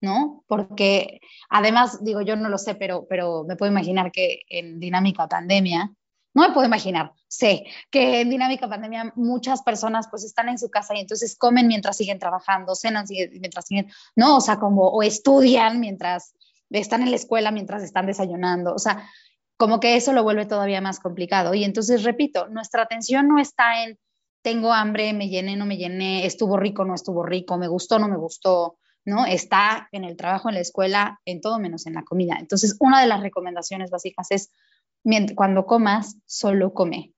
¿no? Porque además, digo, yo no lo sé, pero, pero me puedo imaginar que en dinámica pandemia, no me puedo imaginar, sé que en dinámica pandemia muchas personas pues están en su casa y entonces comen mientras siguen trabajando, cenan mientras siguen, no, o sea, como, o estudian mientras están en la escuela, mientras están desayunando, o sea, como que eso lo vuelve todavía más complicado. Y entonces, repito, nuestra atención no está en tengo hambre, me llené, no me llené, estuvo rico, no estuvo rico, me gustó, no me gustó, ¿no? Está en el trabajo, en la escuela, en todo menos en la comida. Entonces, una de las recomendaciones básicas es cuando comas, solo come.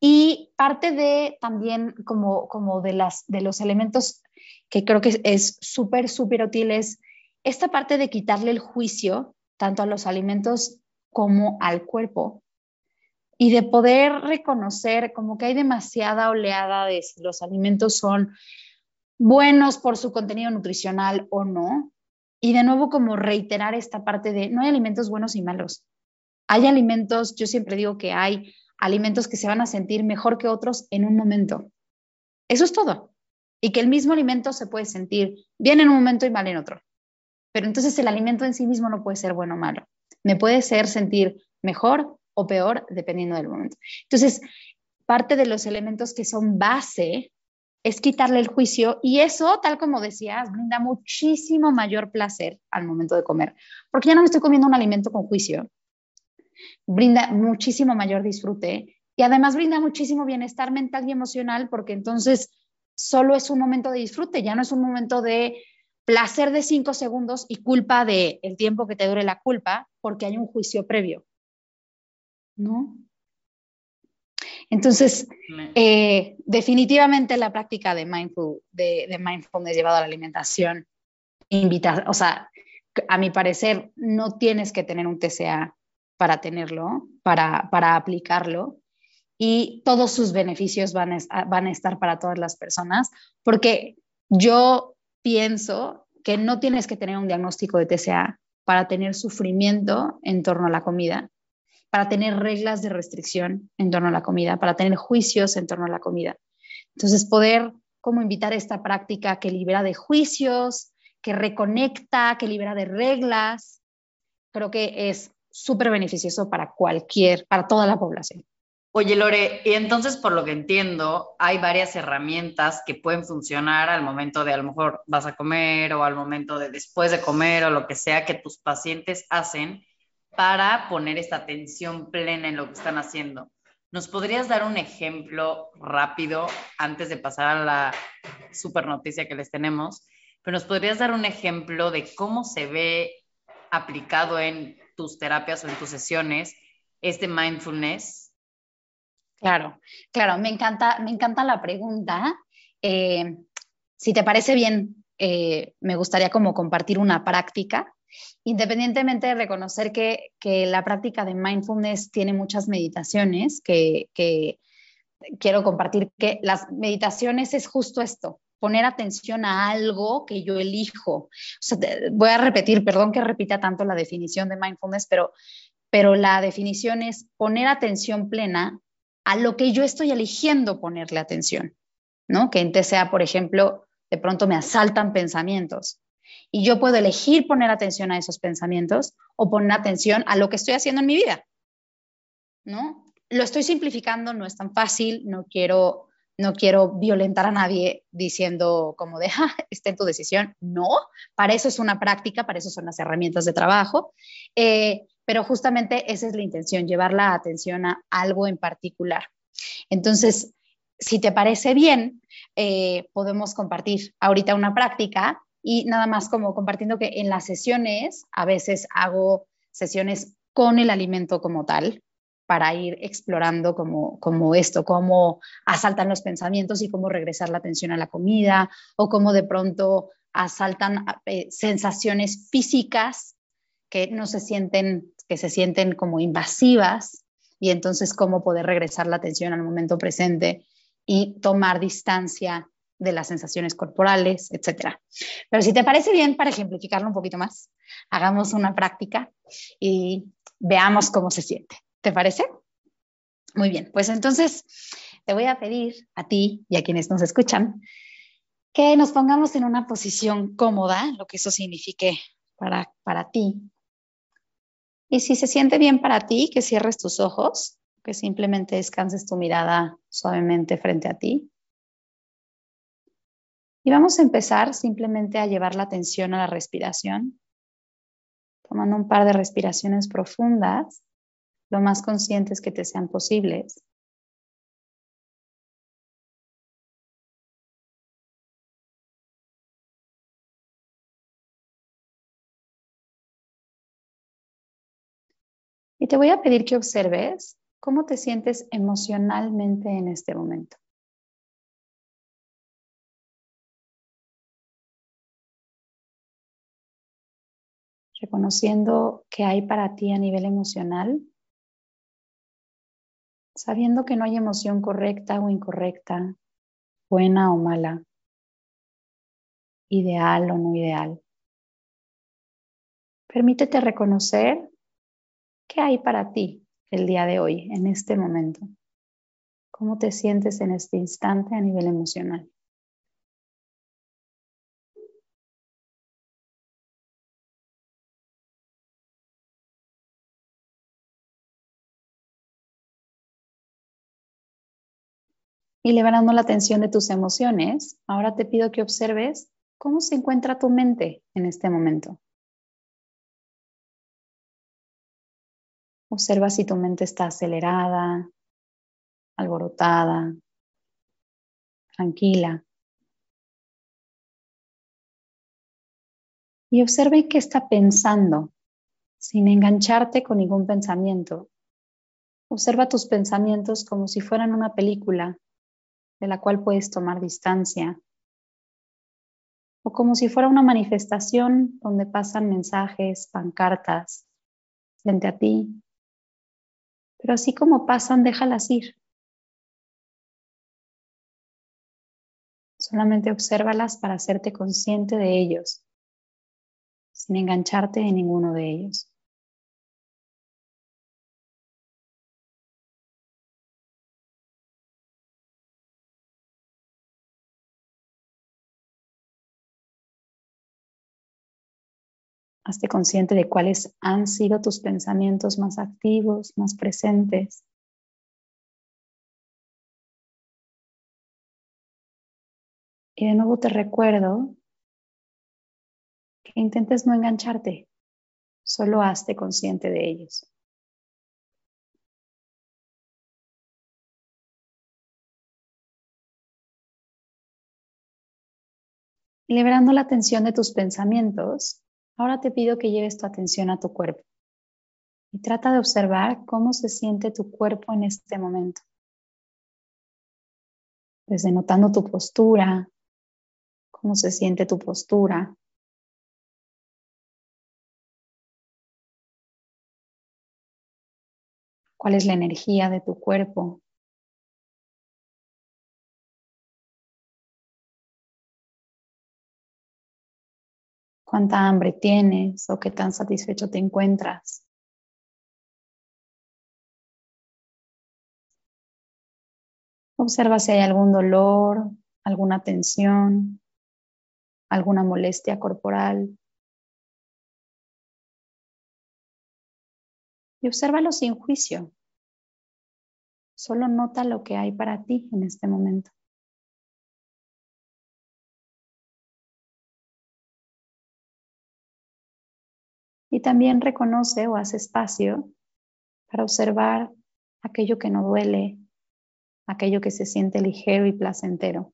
Y parte de también como, como de, las, de los elementos que creo que es súper, súper útil es esta parte de quitarle el juicio tanto a los alimentos como al cuerpo y de poder reconocer como que hay demasiada oleada de si los alimentos son buenos por su contenido nutricional o no. Y de nuevo como reiterar esta parte de no hay alimentos buenos y malos. Hay alimentos, yo siempre digo que hay alimentos que se van a sentir mejor que otros en un momento. Eso es todo. Y que el mismo alimento se puede sentir bien en un momento y mal en otro. Pero entonces el alimento en sí mismo no puede ser bueno o malo. Me puede ser sentir mejor o peor dependiendo del momento. Entonces, parte de los elementos que son base es quitarle el juicio y eso, tal como decías, brinda muchísimo mayor placer al momento de comer, porque ya no me estoy comiendo un alimento con juicio. Brinda muchísimo mayor disfrute y además brinda muchísimo bienestar mental y emocional porque entonces solo es un momento de disfrute, ya no es un momento de placer de cinco segundos y culpa de el tiempo que te dure la culpa porque hay un juicio previo. ¿No? Entonces, eh, definitivamente la práctica de, mindful, de, de mindfulness llevado a la alimentación invita, o sea, a mi parecer, no tienes que tener un TCA para tenerlo, para, para aplicarlo, y todos sus beneficios van a, van a estar para todas las personas, porque yo pienso que no tienes que tener un diagnóstico de TCA para tener sufrimiento en torno a la comida, para tener reglas de restricción en torno a la comida, para tener juicios en torno a la comida. Entonces, poder como invitar esta práctica que libera de juicios, que reconecta, que libera de reglas, creo que es súper beneficioso para cualquier, para toda la población. Oye, Lore, y entonces por lo que entiendo, hay varias herramientas que pueden funcionar al momento de a lo mejor vas a comer o al momento de después de comer o lo que sea que tus pacientes hacen para poner esta atención plena en lo que están haciendo. ¿Nos podrías dar un ejemplo rápido antes de pasar a la super noticia que les tenemos? Pero nos podrías dar un ejemplo de cómo se ve aplicado en tus terapias o en tus sesiones este mindfulness Claro, claro, me encanta, me encanta la pregunta. Eh, si te parece bien, eh, me gustaría como compartir una práctica, independientemente de reconocer que, la práctica de mindfulness tiene muchas meditaciones, que, quiero compartir que las meditaciones es justo esto, poner atención a algo que yo elijo. voy a repetir, perdón que repita tanto la definición de mindfulness, pero, pero la definición es poner atención plena a lo que yo estoy eligiendo ponerle atención, ¿no? Que en TCA, por ejemplo, de pronto me asaltan pensamientos y yo puedo elegir poner atención a esos pensamientos o poner atención a lo que estoy haciendo en mi vida, ¿no? Lo estoy simplificando, no es tan fácil, no quiero no quiero violentar a nadie diciendo como de, ah, está en tu decisión. No, para eso es una práctica, para eso son las herramientas de trabajo. Eh, pero justamente esa es la intención, llevar la atención a algo en particular. Entonces, si te parece bien, eh, podemos compartir ahorita una práctica y nada más como compartiendo que en las sesiones a veces hago sesiones con el alimento como tal para ir explorando como, como esto, cómo asaltan los pensamientos y cómo regresar la atención a la comida o cómo de pronto asaltan eh, sensaciones físicas que no se sienten que se sienten como invasivas y entonces cómo poder regresar la atención al momento presente y tomar distancia de las sensaciones corporales, etc. Pero si te parece bien, para ejemplificarlo un poquito más, hagamos una práctica y veamos cómo se siente. ¿Te parece? Muy bien, pues entonces te voy a pedir a ti y a quienes nos escuchan que nos pongamos en una posición cómoda, lo que eso signifique para, para ti, y si se siente bien para ti, que cierres tus ojos, que simplemente descanses tu mirada suavemente frente a ti. Y vamos a empezar simplemente a llevar la atención a la respiración, tomando un par de respiraciones profundas, lo más conscientes que te sean posibles. Y te voy a pedir que observes cómo te sientes emocionalmente en este momento. Reconociendo qué hay para ti a nivel emocional, sabiendo que no hay emoción correcta o incorrecta, buena o mala, ideal o no ideal. Permítete reconocer qué hay para ti el día de hoy, en este momento. ¿Cómo te sientes en este instante a nivel emocional? Y liberando la tensión de tus emociones, ahora te pido que observes cómo se encuentra tu mente en este momento. Observa si tu mente está acelerada, alborotada, tranquila. Y observa qué está pensando, sin engancharte con ningún pensamiento. Observa tus pensamientos como si fueran una película de la cual puedes tomar distancia. O como si fuera una manifestación donde pasan mensajes, pancartas frente a ti. Pero así como pasan, déjalas ir. Solamente obsérvalas para hacerte consciente de ellos, sin engancharte en ninguno de ellos. Hazte consciente de cuáles han sido tus pensamientos más activos, más presentes. Y de nuevo te recuerdo que intentes no engancharte, solo hazte consciente de ellos. liberando la atención de tus pensamientos, Ahora te pido que lleves tu atención a tu cuerpo y trata de observar cómo se siente tu cuerpo en este momento. Desde notando tu postura, cómo se siente tu postura. ¿Cuál es la energía de tu cuerpo? Cuánta hambre tienes o qué tan satisfecho te encuentras. Observa si hay algún dolor, alguna tensión, alguna molestia corporal. Y obsérvalo sin juicio. Solo nota lo que hay para ti en este momento. También reconoce o hace espacio para observar aquello que no duele, aquello que se siente ligero y placentero.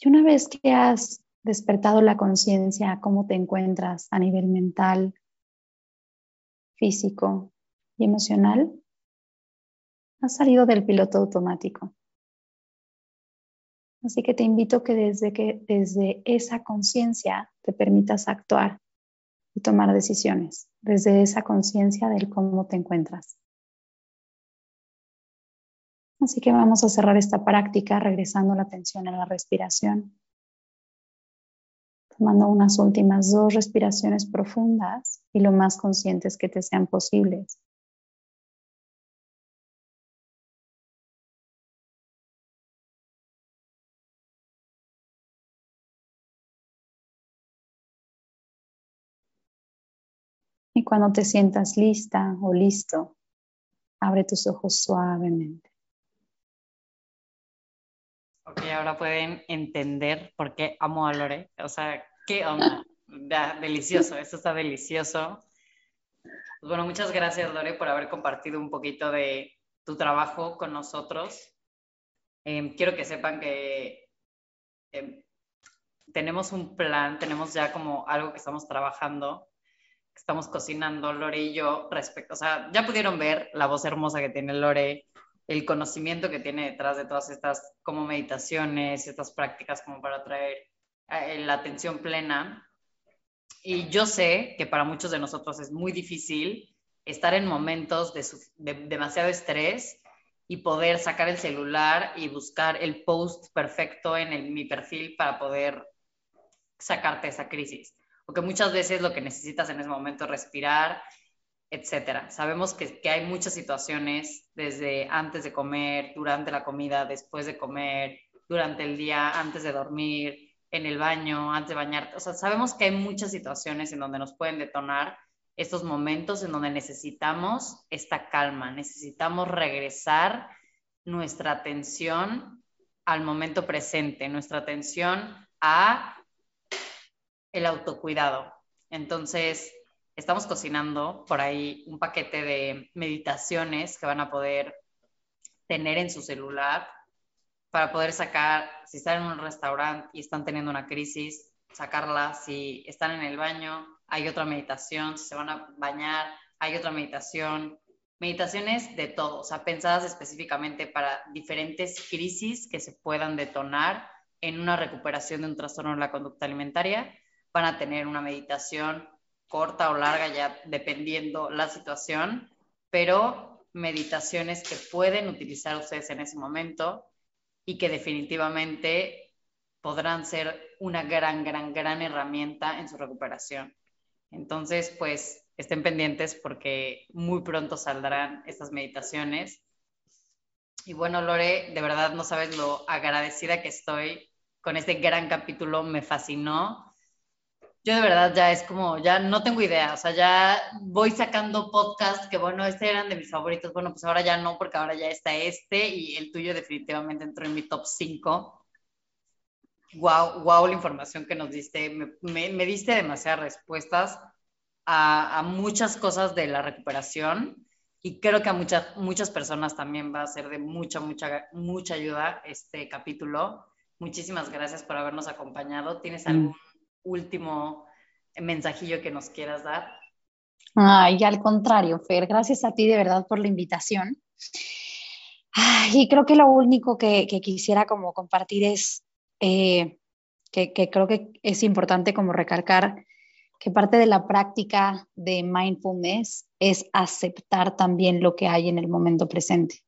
Y una vez que has despertado la conciencia, cómo te encuentras a nivel mental, físico, y emocional, has salido del piloto automático. Así que te invito que desde, que desde esa conciencia te permitas actuar y tomar decisiones, desde esa conciencia del cómo te encuentras. Así que vamos a cerrar esta práctica regresando la atención a la respiración, tomando unas últimas dos respiraciones profundas y lo más conscientes que te sean posibles. Cuando te sientas lista o listo, abre tus ojos suavemente. Ok, ahora pueden entender por qué amo a Lore. O sea, qué onda. delicioso, esto está delicioso. Pues bueno, muchas gracias Lore por haber compartido un poquito de tu trabajo con nosotros. Em, quiero que sepan que em, tenemos un plan, tenemos ya como algo que estamos trabajando, estamos cocinando, Lore y yo, respecto, o sea, ya pudieron ver la voz hermosa que tiene Lore, el conocimiento que tiene detrás de todas estas como meditaciones, estas prácticas como para traer eh, la atención plena. Y yo sé que para muchos de nosotros es muy difícil estar en momentos de, de demasiado estrés y poder sacar el celular y buscar el post perfecto en el, mi perfil para poder sacarte esa crisis. Porque muchas veces lo que necesitas en ese momento es respirar, etcétera. Sabemos que, que, hay muchas situaciones desde antes de comer, durante la comida, después de comer, durante el día, antes de dormir, en el baño, antes de bañarte. O sea, sabemos que hay muchas situaciones en donde nos pueden detonar estos momentos en donde necesitamos esta calma, necesitamos regresar nuestra atención al momento presente, nuestra atención a el autocuidado. Entonces, estamos cocinando por ahí un paquete de meditaciones que van a poder tener en su celular para poder sacar, si están en un restaurante y están teniendo una crisis, sacarla, si están en el baño, hay otra meditación, si se van a bañar, hay otra meditación. Meditaciones de todo, o sea, pensadas específicamente para diferentes crisis que se puedan detonar en una recuperación de un trastorno de la conducta alimentaria van a tener una meditación corta o larga, ya dependiendo la situación, pero meditaciones que pueden utilizar ustedes en ese momento y que definitivamente podrán ser una gran, gran, gran herramienta en su recuperación. Entonces, pues estén pendientes porque muy pronto saldrán estas meditaciones. Y bueno, Lore, de verdad no sabes lo agradecida que estoy con este gran capítulo, me fascinó yo de verdad ya es como, ya no tengo idea, o sea, ya voy sacando podcasts que, bueno, este eran de mis favoritos, bueno, pues ahora ya no, porque ahora ya está este y el tuyo definitivamente entró en mi top 5. Wow, wow, la información que nos diste, me, me, diste demasiadas respuestas a, a, muchas cosas de la recuperación y creo que a muchas, muchas personas también va a ser de mucha, mucha, mucha ayuda este capítulo. Muchísimas gracias por habernos acompañado. ¿Tienes mm. algún último mensajillo que nos quieras dar. Ay, al contrario, Fer, gracias a ti de verdad por la invitación. y creo que lo único que, quisiera como compartir es eh, que, que, creo que es importante como recalcar que parte de la práctica de mindfulness es aceptar también lo que hay en el momento presente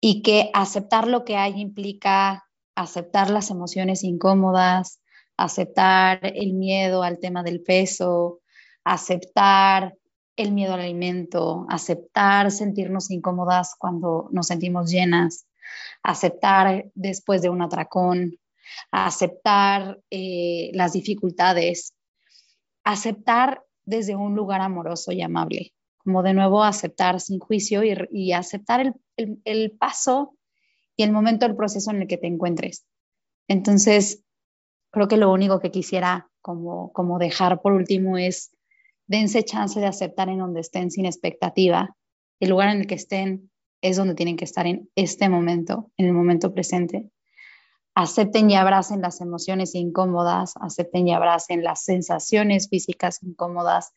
y que aceptar lo que hay implica aceptar las emociones incómodas, aceptar el miedo al tema del peso, aceptar el miedo al alimento, aceptar sentirnos incómodas cuando nos sentimos llenas, aceptar después de un atracón, aceptar eh, las dificultades, aceptar desde un lugar amoroso y amable, como de nuevo aceptar sin juicio y, aceptar el paso y el momento del proceso en el que te encuentres. Entonces, creo que lo único que quisiera como, como dejar por último es dense chance de aceptar en donde estén sin expectativa. El lugar en el que estén es donde tienen que estar en este momento, en el momento presente. Acepten y abracen las emociones incómodas, acepten y abracen las sensaciones físicas incómodas,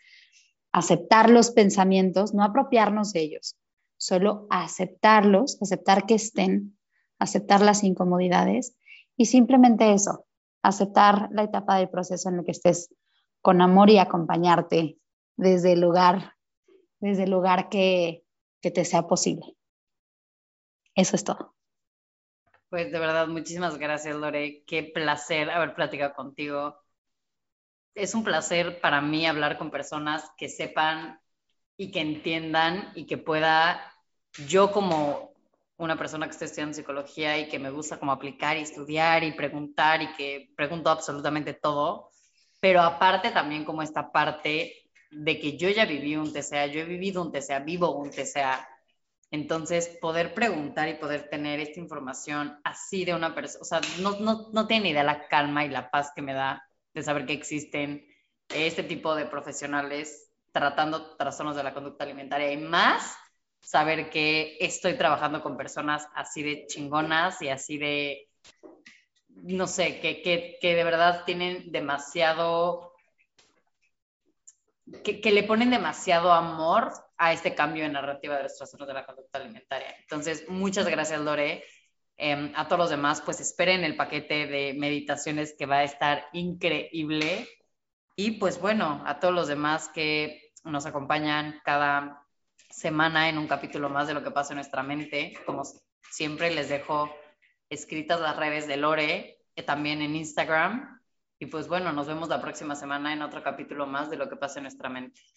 aceptar los pensamientos, no apropiarnos de ellos, solo aceptarlos, aceptar que estén, aceptar las incomodidades y simplemente eso, aceptar la etapa del proceso en el que estés con amor y acompañarte desde el lugar, desde el lugar que, que te sea posible. Eso es todo. Pues de verdad, muchísimas gracias, Lore. Qué placer haber platicado contigo. Es un placer para mí hablar con personas que sepan y que entiendan y que pueda yo como una persona que está estudiando psicología y que me gusta como aplicar y estudiar y preguntar y que pregunto absolutamente todo, pero aparte también como esta parte de que yo ya viví un TCA, yo he vivido un TCA, vivo un TCA. Entonces, poder preguntar y poder tener esta información así de una persona, o sea, no, no, no tiene idea la calma y la paz que me da de saber que existen este tipo de profesionales tratando trastornos de la conducta alimentaria y más saber que estoy trabajando con personas así de chingonas y así de, no sé, que, que, que de verdad tienen demasiado, que, le ponen demasiado amor a este cambio en narrativa de los trastornos de la conducta alimentaria. Entonces, muchas gracias, Lore. Eh, a todos los demás, pues esperen el paquete de meditaciones que va a estar increíble. Y pues bueno, a todos los demás que nos acompañan cada semana en un capítulo más de lo que pasa en nuestra mente. Como siempre, les dejo escritas las redes de Lore, eh, también en Instagram. Y pues bueno, nos vemos la próxima semana en otro capítulo más de lo que pasa en nuestra mente.